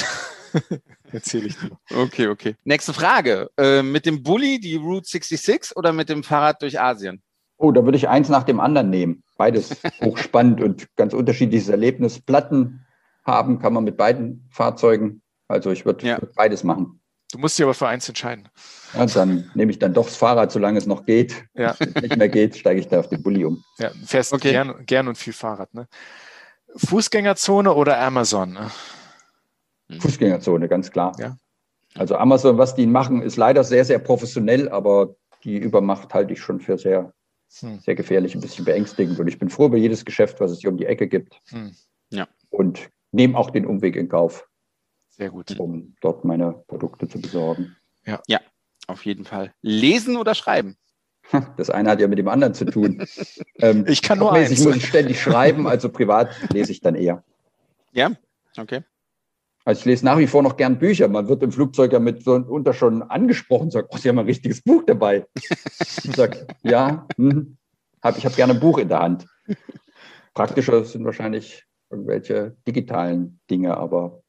Erzähle ich dir. Okay, okay. Nächste Frage. Äh, mit dem Bulli die Route 66 oder mit dem Fahrrad durch Asien? Oh, da würde ich eins nach dem anderen nehmen. Beides hochspannend und ganz unterschiedliches Erlebnis. Platten haben kann man mit beiden Fahrzeugen. Also ich würde ja. beides machen. Du musst dich aber für eins entscheiden. Ja, dann nehme ich dann doch das Fahrrad, solange es noch geht. Ja. Wenn es nicht mehr geht, steige ich da auf den Bulli um. Ja, fährst okay. gern, gern und viel Fahrrad. Ne? Fußgängerzone oder Amazon? Ne? Fußgängerzone, ganz klar. Ja. Also Amazon, was die machen, ist leider sehr, sehr professionell, aber die Übermacht halte ich schon für sehr, hm. sehr gefährlich, ein bisschen beängstigend. Und ich bin froh über jedes Geschäft, was es hier um die Ecke gibt. Hm. Ja. Und nehme auch den Umweg in Kauf. Sehr gut. Um dort meine Produkte zu besorgen. Ja. ja, auf jeden Fall. Lesen oder schreiben? Das eine hat ja mit dem anderen zu tun. ähm, ich kann nur eins. Ich muss ständig schreiben, also privat lese ich dann eher. Ja, okay. Also ich lese nach wie vor noch gern Bücher. Man wird im Flugzeug ja mit so unter schon angesprochen, sagt, oh, Sie haben ein richtiges Buch dabei. ich sage, ja, hm, hab, ich habe gerne ein Buch in der Hand. Praktischer sind wahrscheinlich irgendwelche digitalen Dinge, aber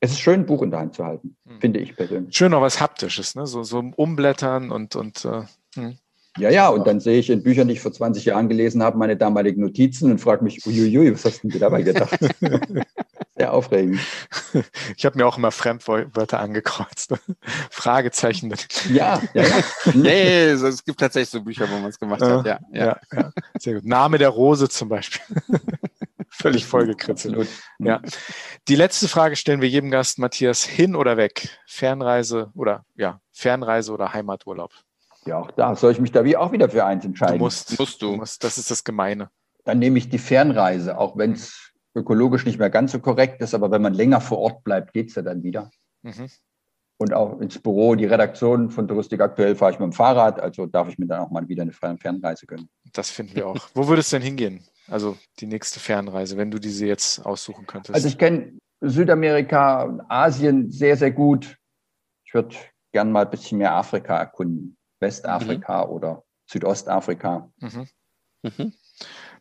es ist schön, ein Buch in der Hand zu halten, hm. finde ich persönlich. Schön noch was Haptisches, ne? so, so umblättern und, und äh, hm. Ja, ja, und dann sehe ich in Büchern, die ich vor 20 Jahren gelesen habe, meine damaligen Notizen und frage mich, uiuiui, was hast du denn dabei gedacht? Sehr aufregend. Ich habe mir auch immer Fremdwörter angekreuzt. Fragezeichen mit. Ja, ja, ja. nee, es gibt tatsächlich so Bücher, wo man es gemacht hat. Ja, ja. ja, Sehr gut. Name der Rose zum Beispiel. Völlig vollgekritzelt. Ja. Die letzte Frage stellen wir jedem Gast, Matthias, hin oder weg? Fernreise oder ja, Fernreise oder Heimaturlaub? Ja, auch da soll ich mich da wie auch wieder für eins entscheiden. Du musst, musst du. Musst, das ist das Gemeine. Dann nehme ich die Fernreise, auch wenn es ökologisch nicht mehr ganz so korrekt ist, aber wenn man länger vor Ort bleibt, geht es ja dann wieder. Mhm. Und auch ins Büro, die Redaktion von Touristik aktuell fahre ich mit dem Fahrrad, also darf ich mir dann auch mal wieder eine Fernreise gönnen. Das finden wir auch. Wo würdest du denn hingehen? Also die nächste Fernreise, wenn du diese jetzt aussuchen könntest. Also ich kenne Südamerika und Asien sehr, sehr gut. Ich würde gern mal ein bisschen mehr Afrika erkunden. Westafrika mhm. oder Südostafrika. Mhm. Mhm.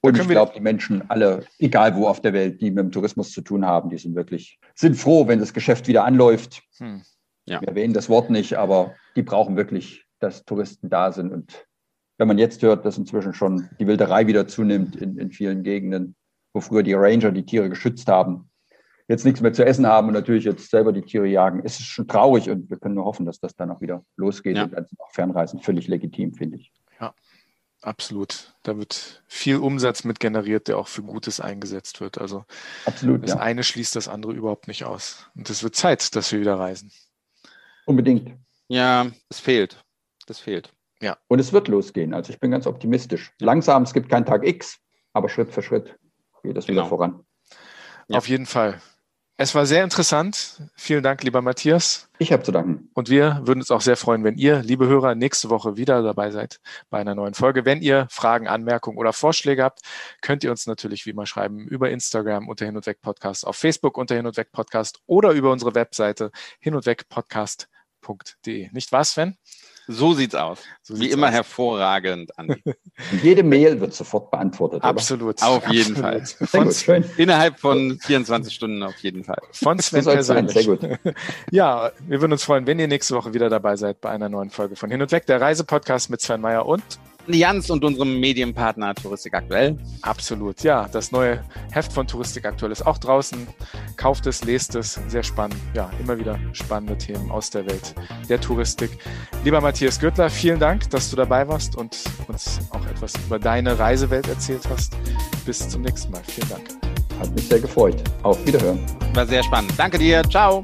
Und ich glaube, die Menschen alle, egal wo auf der Welt, die mit dem Tourismus zu tun haben, die sind wirklich, sind froh, wenn das Geschäft wieder anläuft. Hm. Ja. Wir erwähnen das Wort nicht, aber die brauchen wirklich, dass Touristen da sind. Und wenn man jetzt hört, dass inzwischen schon die Wilderei wieder zunimmt in, in vielen Gegenden, wo früher die Ranger die Tiere geschützt haben, jetzt nichts mehr zu essen haben und natürlich jetzt selber die Tiere jagen, ist es schon traurig und wir können nur hoffen, dass das dann auch wieder losgeht. Ja. Und dann sind auch Fernreisen völlig legitim, finde ich. Ja, absolut. Da wird viel Umsatz mit generiert, der auch für Gutes eingesetzt wird. Also absolut, das ja. eine schließt das andere überhaupt nicht aus. Und es wird Zeit, dass wir wieder reisen. Unbedingt. Ja, es fehlt. Das fehlt. Ja. Und es wird losgehen. Also ich bin ganz optimistisch. Langsam, es gibt keinen Tag X, aber Schritt für Schritt geht es genau. wieder voran. Ja. Auf jeden Fall. Es war sehr interessant. Vielen Dank, lieber Matthias. Ich habe zu danken. Und wir würden uns auch sehr freuen, wenn ihr, liebe Hörer, nächste Woche wieder dabei seid bei einer neuen Folge. Wenn ihr Fragen, Anmerkungen oder Vorschläge habt, könnt ihr uns natürlich wie immer schreiben über Instagram unter Hin und Weg Podcast, auf Facebook unter Hin und Weg Podcast oder über unsere Webseite hin und weg podcast.de. Nicht wahr, Sven? So sieht's aus. So Wie immer aus. hervorragend, Andi. Jede Mail wird sofort beantwortet. Absolut. Oder? Auf jeden Absolut. Fall. Von, gut, innerhalb von 24 Stunden auf jeden Fall. Von Sven persönlich. Sehr gut. Ja, wir würden uns freuen, wenn ihr nächste Woche wieder dabei seid bei einer neuen Folge von Hin und Weg, der Reisepodcast mit Sven Meyer und Jans und unserem Medienpartner Touristik Aktuell. Absolut, ja. Das neue Heft von Touristik Aktuell ist auch draußen. Kauft es, lest es. Sehr spannend. Ja, immer wieder spannende Themen aus der Welt der Touristik. Lieber Matthias Gürtler, vielen Dank, dass du dabei warst und uns auch etwas über deine Reisewelt erzählt hast. Bis zum nächsten Mal. Vielen Dank. Hat mich sehr gefreut. Auf Wiederhören. War sehr spannend. Danke dir. Ciao.